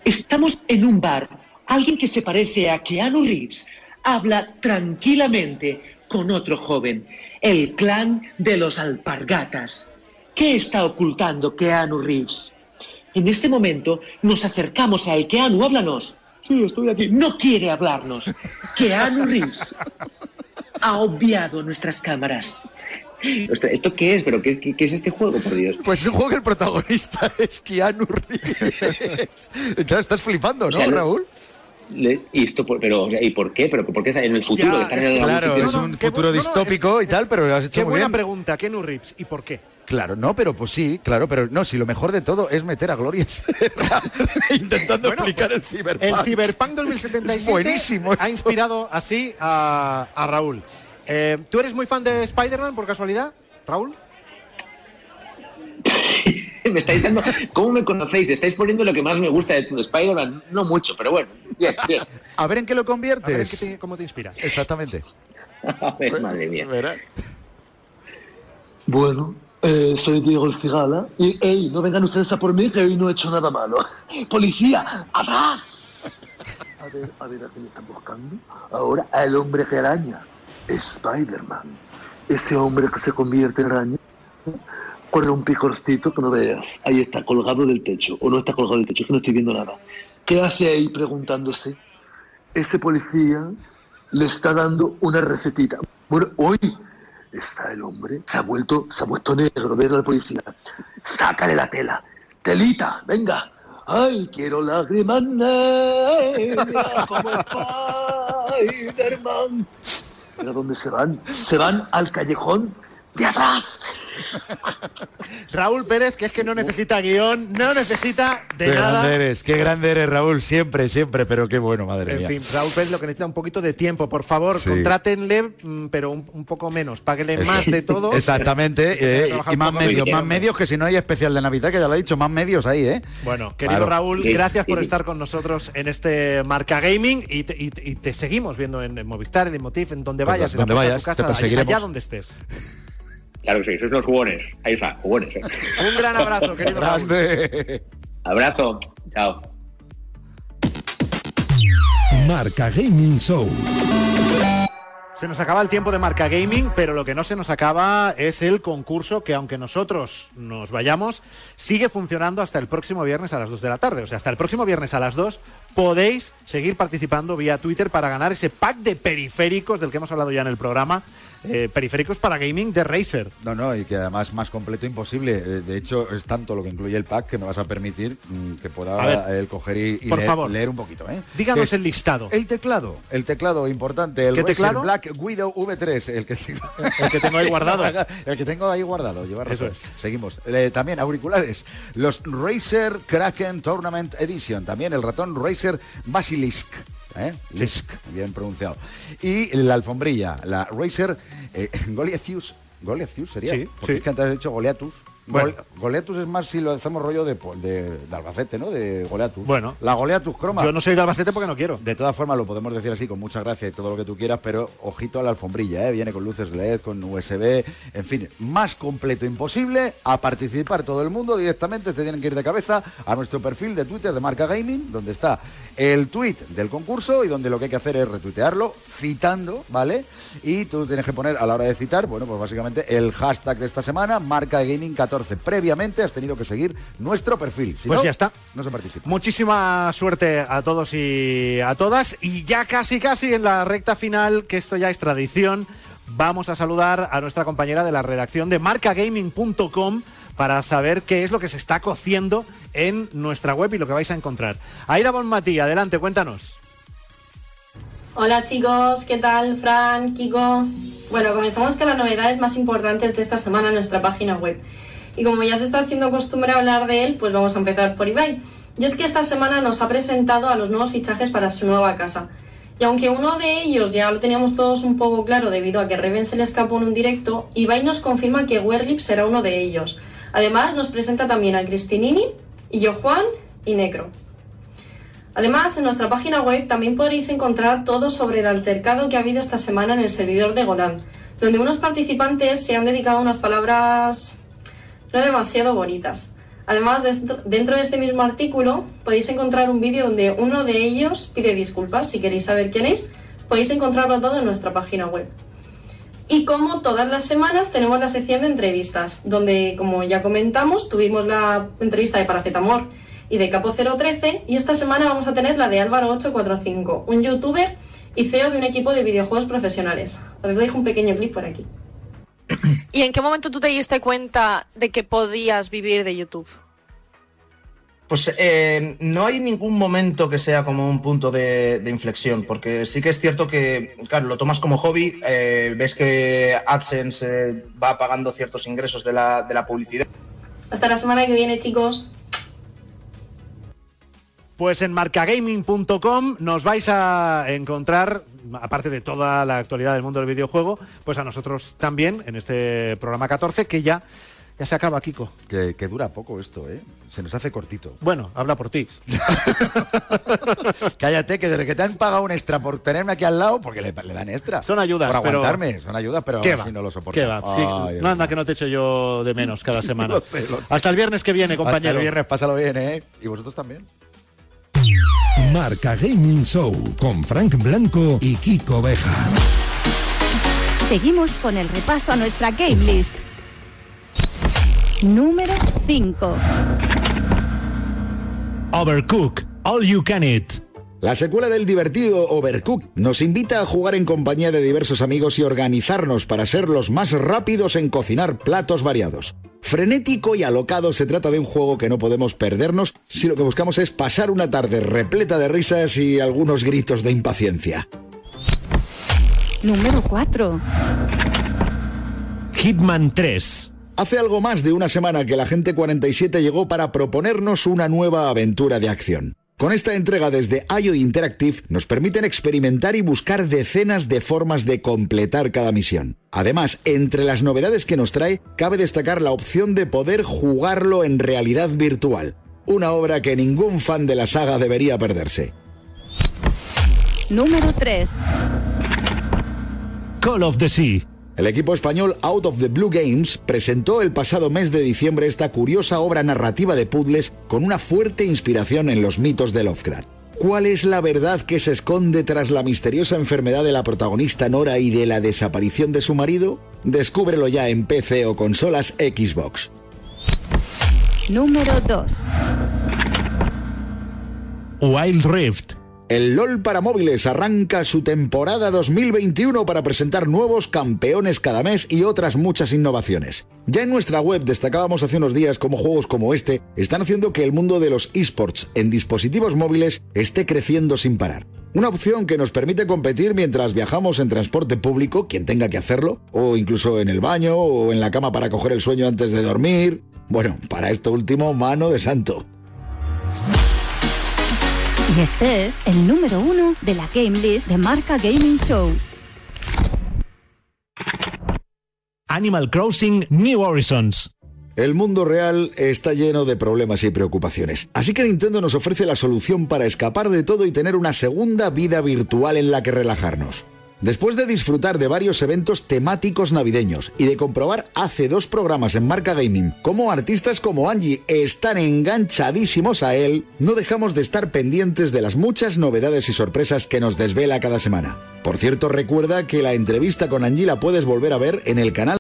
Estamos en un bar. Alguien que se parece a Keanu Reeves habla tranquilamente con otro joven. El clan de los alpargatas. ¿Qué está ocultando Keanu Reeves? En este momento nos acercamos a él. Keanu, háblanos. Sí, estoy aquí. No quiere hablarnos. Keanu Reeves ha obviado nuestras cámaras. Ostras, ¿Esto qué es? ¿Pero qué, qué- qué es este juego, por Dios? Pues es un juego que el protagonista es Keanu Reeves. claro, estás flipando, ¿no, O sea, Raúl? Le- y esto, por- pero, ¿y por qué? ¿Pero por qué está en el futuro? Ya, ¿Están es en Claro, sitio? es un futuro no, distópico y tal, pero lo has hecho Qué muy buena bien. pregunta, Keanu Reeves. ¿Y por qué? Claro, no, pero pues sí, claro, pero no, si lo mejor de todo es meter a Glorias intentando explicar el Cyberpunk. El Cyberpunk 2077 Es buenísimo ha inspirado así a, a Raúl. Eh, ¿Tú eres muy fan de Spider-Man por casualidad, Raúl? me estáis dando. ¿Cómo me conocéis? Estáis poniendo lo que más me gusta de todo Spider-Man. No mucho, pero bueno. Bien, bien. A ver en qué lo A ver conviertes. qué te- cómo te inspira. Exactamente. A ver, madre mía. Bueno, eh, soy Diego El Cigala. Y, ey, no vengan ustedes a por mí, que hoy no he hecho nada malo. ¡Policía! ¡Atrás! A ver, a ver a quién están buscando. Ahora, al hombre que araña. Spider-Man. Ese hombre que se convierte en araña. Con un picorcito que no veas. Ahí está, colgado del techo. O no está colgado del techo, es que no estoy viendo nada. ¿Qué hace ahí preguntándose? Ese policía le está dando una recetita. Bueno, hoy está el hombre, se ha vuelto, se ha vuelto negro, ver al policía. Sácale la tela. Telita, venga. Ay, quiero lágrimas negras como Spider-Man. ¿Pero dónde se van? Se van al callejón de atrás. Raúl Pérez, que es que no necesita guion, no necesita de Qué nada. grande eres, qué grande eres, Raúl, siempre, siempre, pero qué bueno, madre En mía. fin, Raúl Pérez lo que necesita un poquito de tiempo. Por favor, Sí. contrátenle, mm, pero un, un poco menos. Páguenle Eso. más de todo. Exactamente, eh, y más medios, más medios que si no hay especial de Navidad, que ya lo he dicho, más medios ahí, ¿eh? Bueno, querido Claro. Raúl, gracias por estar con nosotros en este Marca Gaming y te, y te- y te seguimos viendo en, en Movistar, en Emotif, en donde Pues vayas, en donde vayas, tu te casa, allá- perseguiremos. allá donde estés. Claro que sí, sois unos jugones. Ahí está, jugones. ¿eh? Un gran abrazo, querido. Grande. Abrazo. Chao. Marca Gaming Show. Se nos acaba el tiempo de Marca Gaming, pero lo que no se nos acaba es el concurso que aunque nosotros nos vayamos, sigue funcionando hasta el próximo viernes a las 2 de la tarde. O sea, hasta el próximo viernes a las 2 podéis seguir participando vía Twitter para ganar ese pack de periféricos del que hemos hablado ya en el programa. Eh, periféricos para gaming de Razer. No, no, y que además más completo imposible. Eh, De hecho, es tanto lo que incluye el pack que me vas a permitir mm, que pueda el coger y, y por leer, favor. leer un poquito. ¿eh? Díganos es el listado. El teclado, el teclado importante, el ¿Qué Razer teclado? Black Widow V3, el que, El que tengo ahí guardado. el que tengo ahí guardado, Eso razón. Seguimos. Eh, también auriculares, los Razer Kraken Tournament Edition, también el ratón Razer Basilisk. ¿Eh? Lisk, bien pronunciado. Y la alfombrilla, la Razer eh, Goliathus. Goliathus sería. Sí, Porque sí. es que antes has dicho Goliathus. Bueno. Gol- Goliathus es más si lo hacemos rollo de, po- de, de Albacete, ¿no? De Goliathus. Bueno. La Goliathus croma. Yo no soy de Albacete porque no quiero. De todas formas, lo podemos decir así con mucha gracia y todo lo que tú quieras, pero ojito a la alfombrilla, ¿eh? Viene con luces LED, con USB, en fin, más completo imposible. A participar todo el mundo directamente, te tienen que ir de cabeza a nuestro perfil de Twitter de Marca Gaming, donde está el tweet del concurso y donde lo que hay que hacer es retuitearlo, citando, ¿vale? Y tú tienes que poner a la hora de citar, bueno, pues básicamente el hashtag de esta semana, Marca Gaming 14. Previamente has tenido que seguir nuestro perfil. Si Pues no, ya está. No se participa. Muchísima suerte a todos y a todas. Y ya casi, casi en la recta final, que esto ya es tradición, vamos a saludar a nuestra compañera de la redacción de marcagaming.com para saber qué es lo que se está cociendo en nuestra web y lo que vais a encontrar. Aida Bonmatí, adelante, cuéntanos. Hola chicos, ¿qué tal? Fran, Kiko. Bueno, comenzamos con las novedades más importantes de esta semana en nuestra página web. Y como ya se está haciendo costumbre hablar de él, pues vamos a empezar por Ibai. Y es que esta semana nos ha presentado a los nuevos fichajes para su nueva casa. Y aunque uno de ellos ya lo teníamos todos un poco claro debido a que Reven se le escapó en un directo, Ibai nos confirma que Werlip será uno de ellos. Además, nos presenta también a Cristinini, y yo Juan y Necro. Además, en nuestra página web también podréis encontrar todo sobre el altercado que ha habido esta semana en el servidor de Golan, donde unos participantes se han dedicado unas palabras no demasiado bonitas. Además, dentro- de este mismo artículo podéis encontrar un vídeo donde uno de ellos pide disculpas. Si queréis saber quién es, podéis encontrarlo todo en nuestra página web. Y como todas las semanas tenemos la sección de entrevistas, donde, como ya comentamos, tuvimos la entrevista de Paracetamor y de Capo 013, y esta semana vamos a tener la de Álvaro 845, un youtuber y CEO de un equipo de videojuegos profesionales. Os dejo un pequeño clip por aquí. ¿Y en qué momento tú te diste cuenta de que podías vivir de YouTube? Pues eh, no hay ningún momento que sea como un punto de, de inflexión, porque sí que es cierto que, claro, lo tomas como hobby, eh, ves que AdSense eh, va pagando ciertos ingresos de la, de la publicidad. Hasta la semana que viene, chicos. Pues en marcagaming.com nos vais a encontrar, aparte de toda la actualidad del mundo del videojuego, pues a nosotros también en este programa 14 que ya, ya se acaba, Kiko. Que, que dura poco esto, ¿eh? Se nos hace cortito. Bueno, habla por ti. Cállate, que desde que te han pagado un extra por tenerme aquí al lado, porque le, le dan extra. Son ayudas, Por pero- aguantarme, son ayudas, pero ¿Qué aún va? así no lo soporto. ¿Qué va? Ay, no anda que no te echo yo de menos cada semana. Lo sé, lo sé. Hasta el viernes que viene, compañero. Hasta el viernes, pásalo bien, ¿eh? Y vosotros también. Marca Gaming Show con Frank Blanco y Kiko Beja. Seguimos con el repaso a nuestra game list. Número 5. Overcook, All You Can Eat. La secuela del divertido Overcook nos invita a jugar en compañía de diversos amigos y organizarnos para ser los más rápidos en cocinar platos variados. Frenético y alocado se trata de un juego que no podemos perdernos si lo que buscamos es pasar una tarde repleta de risas y algunos gritos de impaciencia. Número 4. Hitman 3. Hace algo más de una semana que la gente 47 llegó para proponernos una nueva aventura de acción. Con esta entrega desde IO Interactive nos permiten experimentar y buscar decenas de formas de completar cada misión. Además, entre las novedades que nos trae, cabe destacar la opción de poder jugarlo en realidad virtual. Una obra que ningún fan de la saga debería perderse. Número 3. Call of the Sea. El equipo español Out of the Blue Games presentó el pasado mes de diciembre esta curiosa obra narrativa de puzzles con una fuerte inspiración en los mitos de Lovecraft. ¿Cuál es la verdad que se esconde tras la misteriosa enfermedad de la protagonista Nora y de la desaparición de su marido? Descúbrelo ya en PC o consolas Xbox. Número 2. Wild Rift. El LOL para móviles arranca su temporada 2021 para presentar nuevos campeones cada mes y otras muchas innovaciones. Ya en nuestra web destacábamos hace unos días cómo juegos como este están haciendo que el mundo de los esports en dispositivos móviles esté creciendo sin parar. Una opción que nos permite competir mientras viajamos en transporte público, quien tenga que hacerlo, o incluso en el baño o en la cama para coger el sueño antes de dormir. Bueno, para esto último, mano de santo. Y este es el número uno de la Game List de Marca Gaming Show. Animal Crossing New Horizons. El mundo real está lleno de problemas y preocupaciones. Así que Nintendo nos ofrece la solución para escapar de todo y tener una segunda vida virtual en la que relajarnos. Después de disfrutar de varios eventos temáticos navideños y de comprobar hace dos programas en Marca Gaming cómo artistas como Angie están enganchadísimos a él, no dejamos de estar pendientes de las muchas novedades y sorpresas que nos desvela cada semana. Por cierto, recuerda que la entrevista con Angie la puedes volver a ver en el canal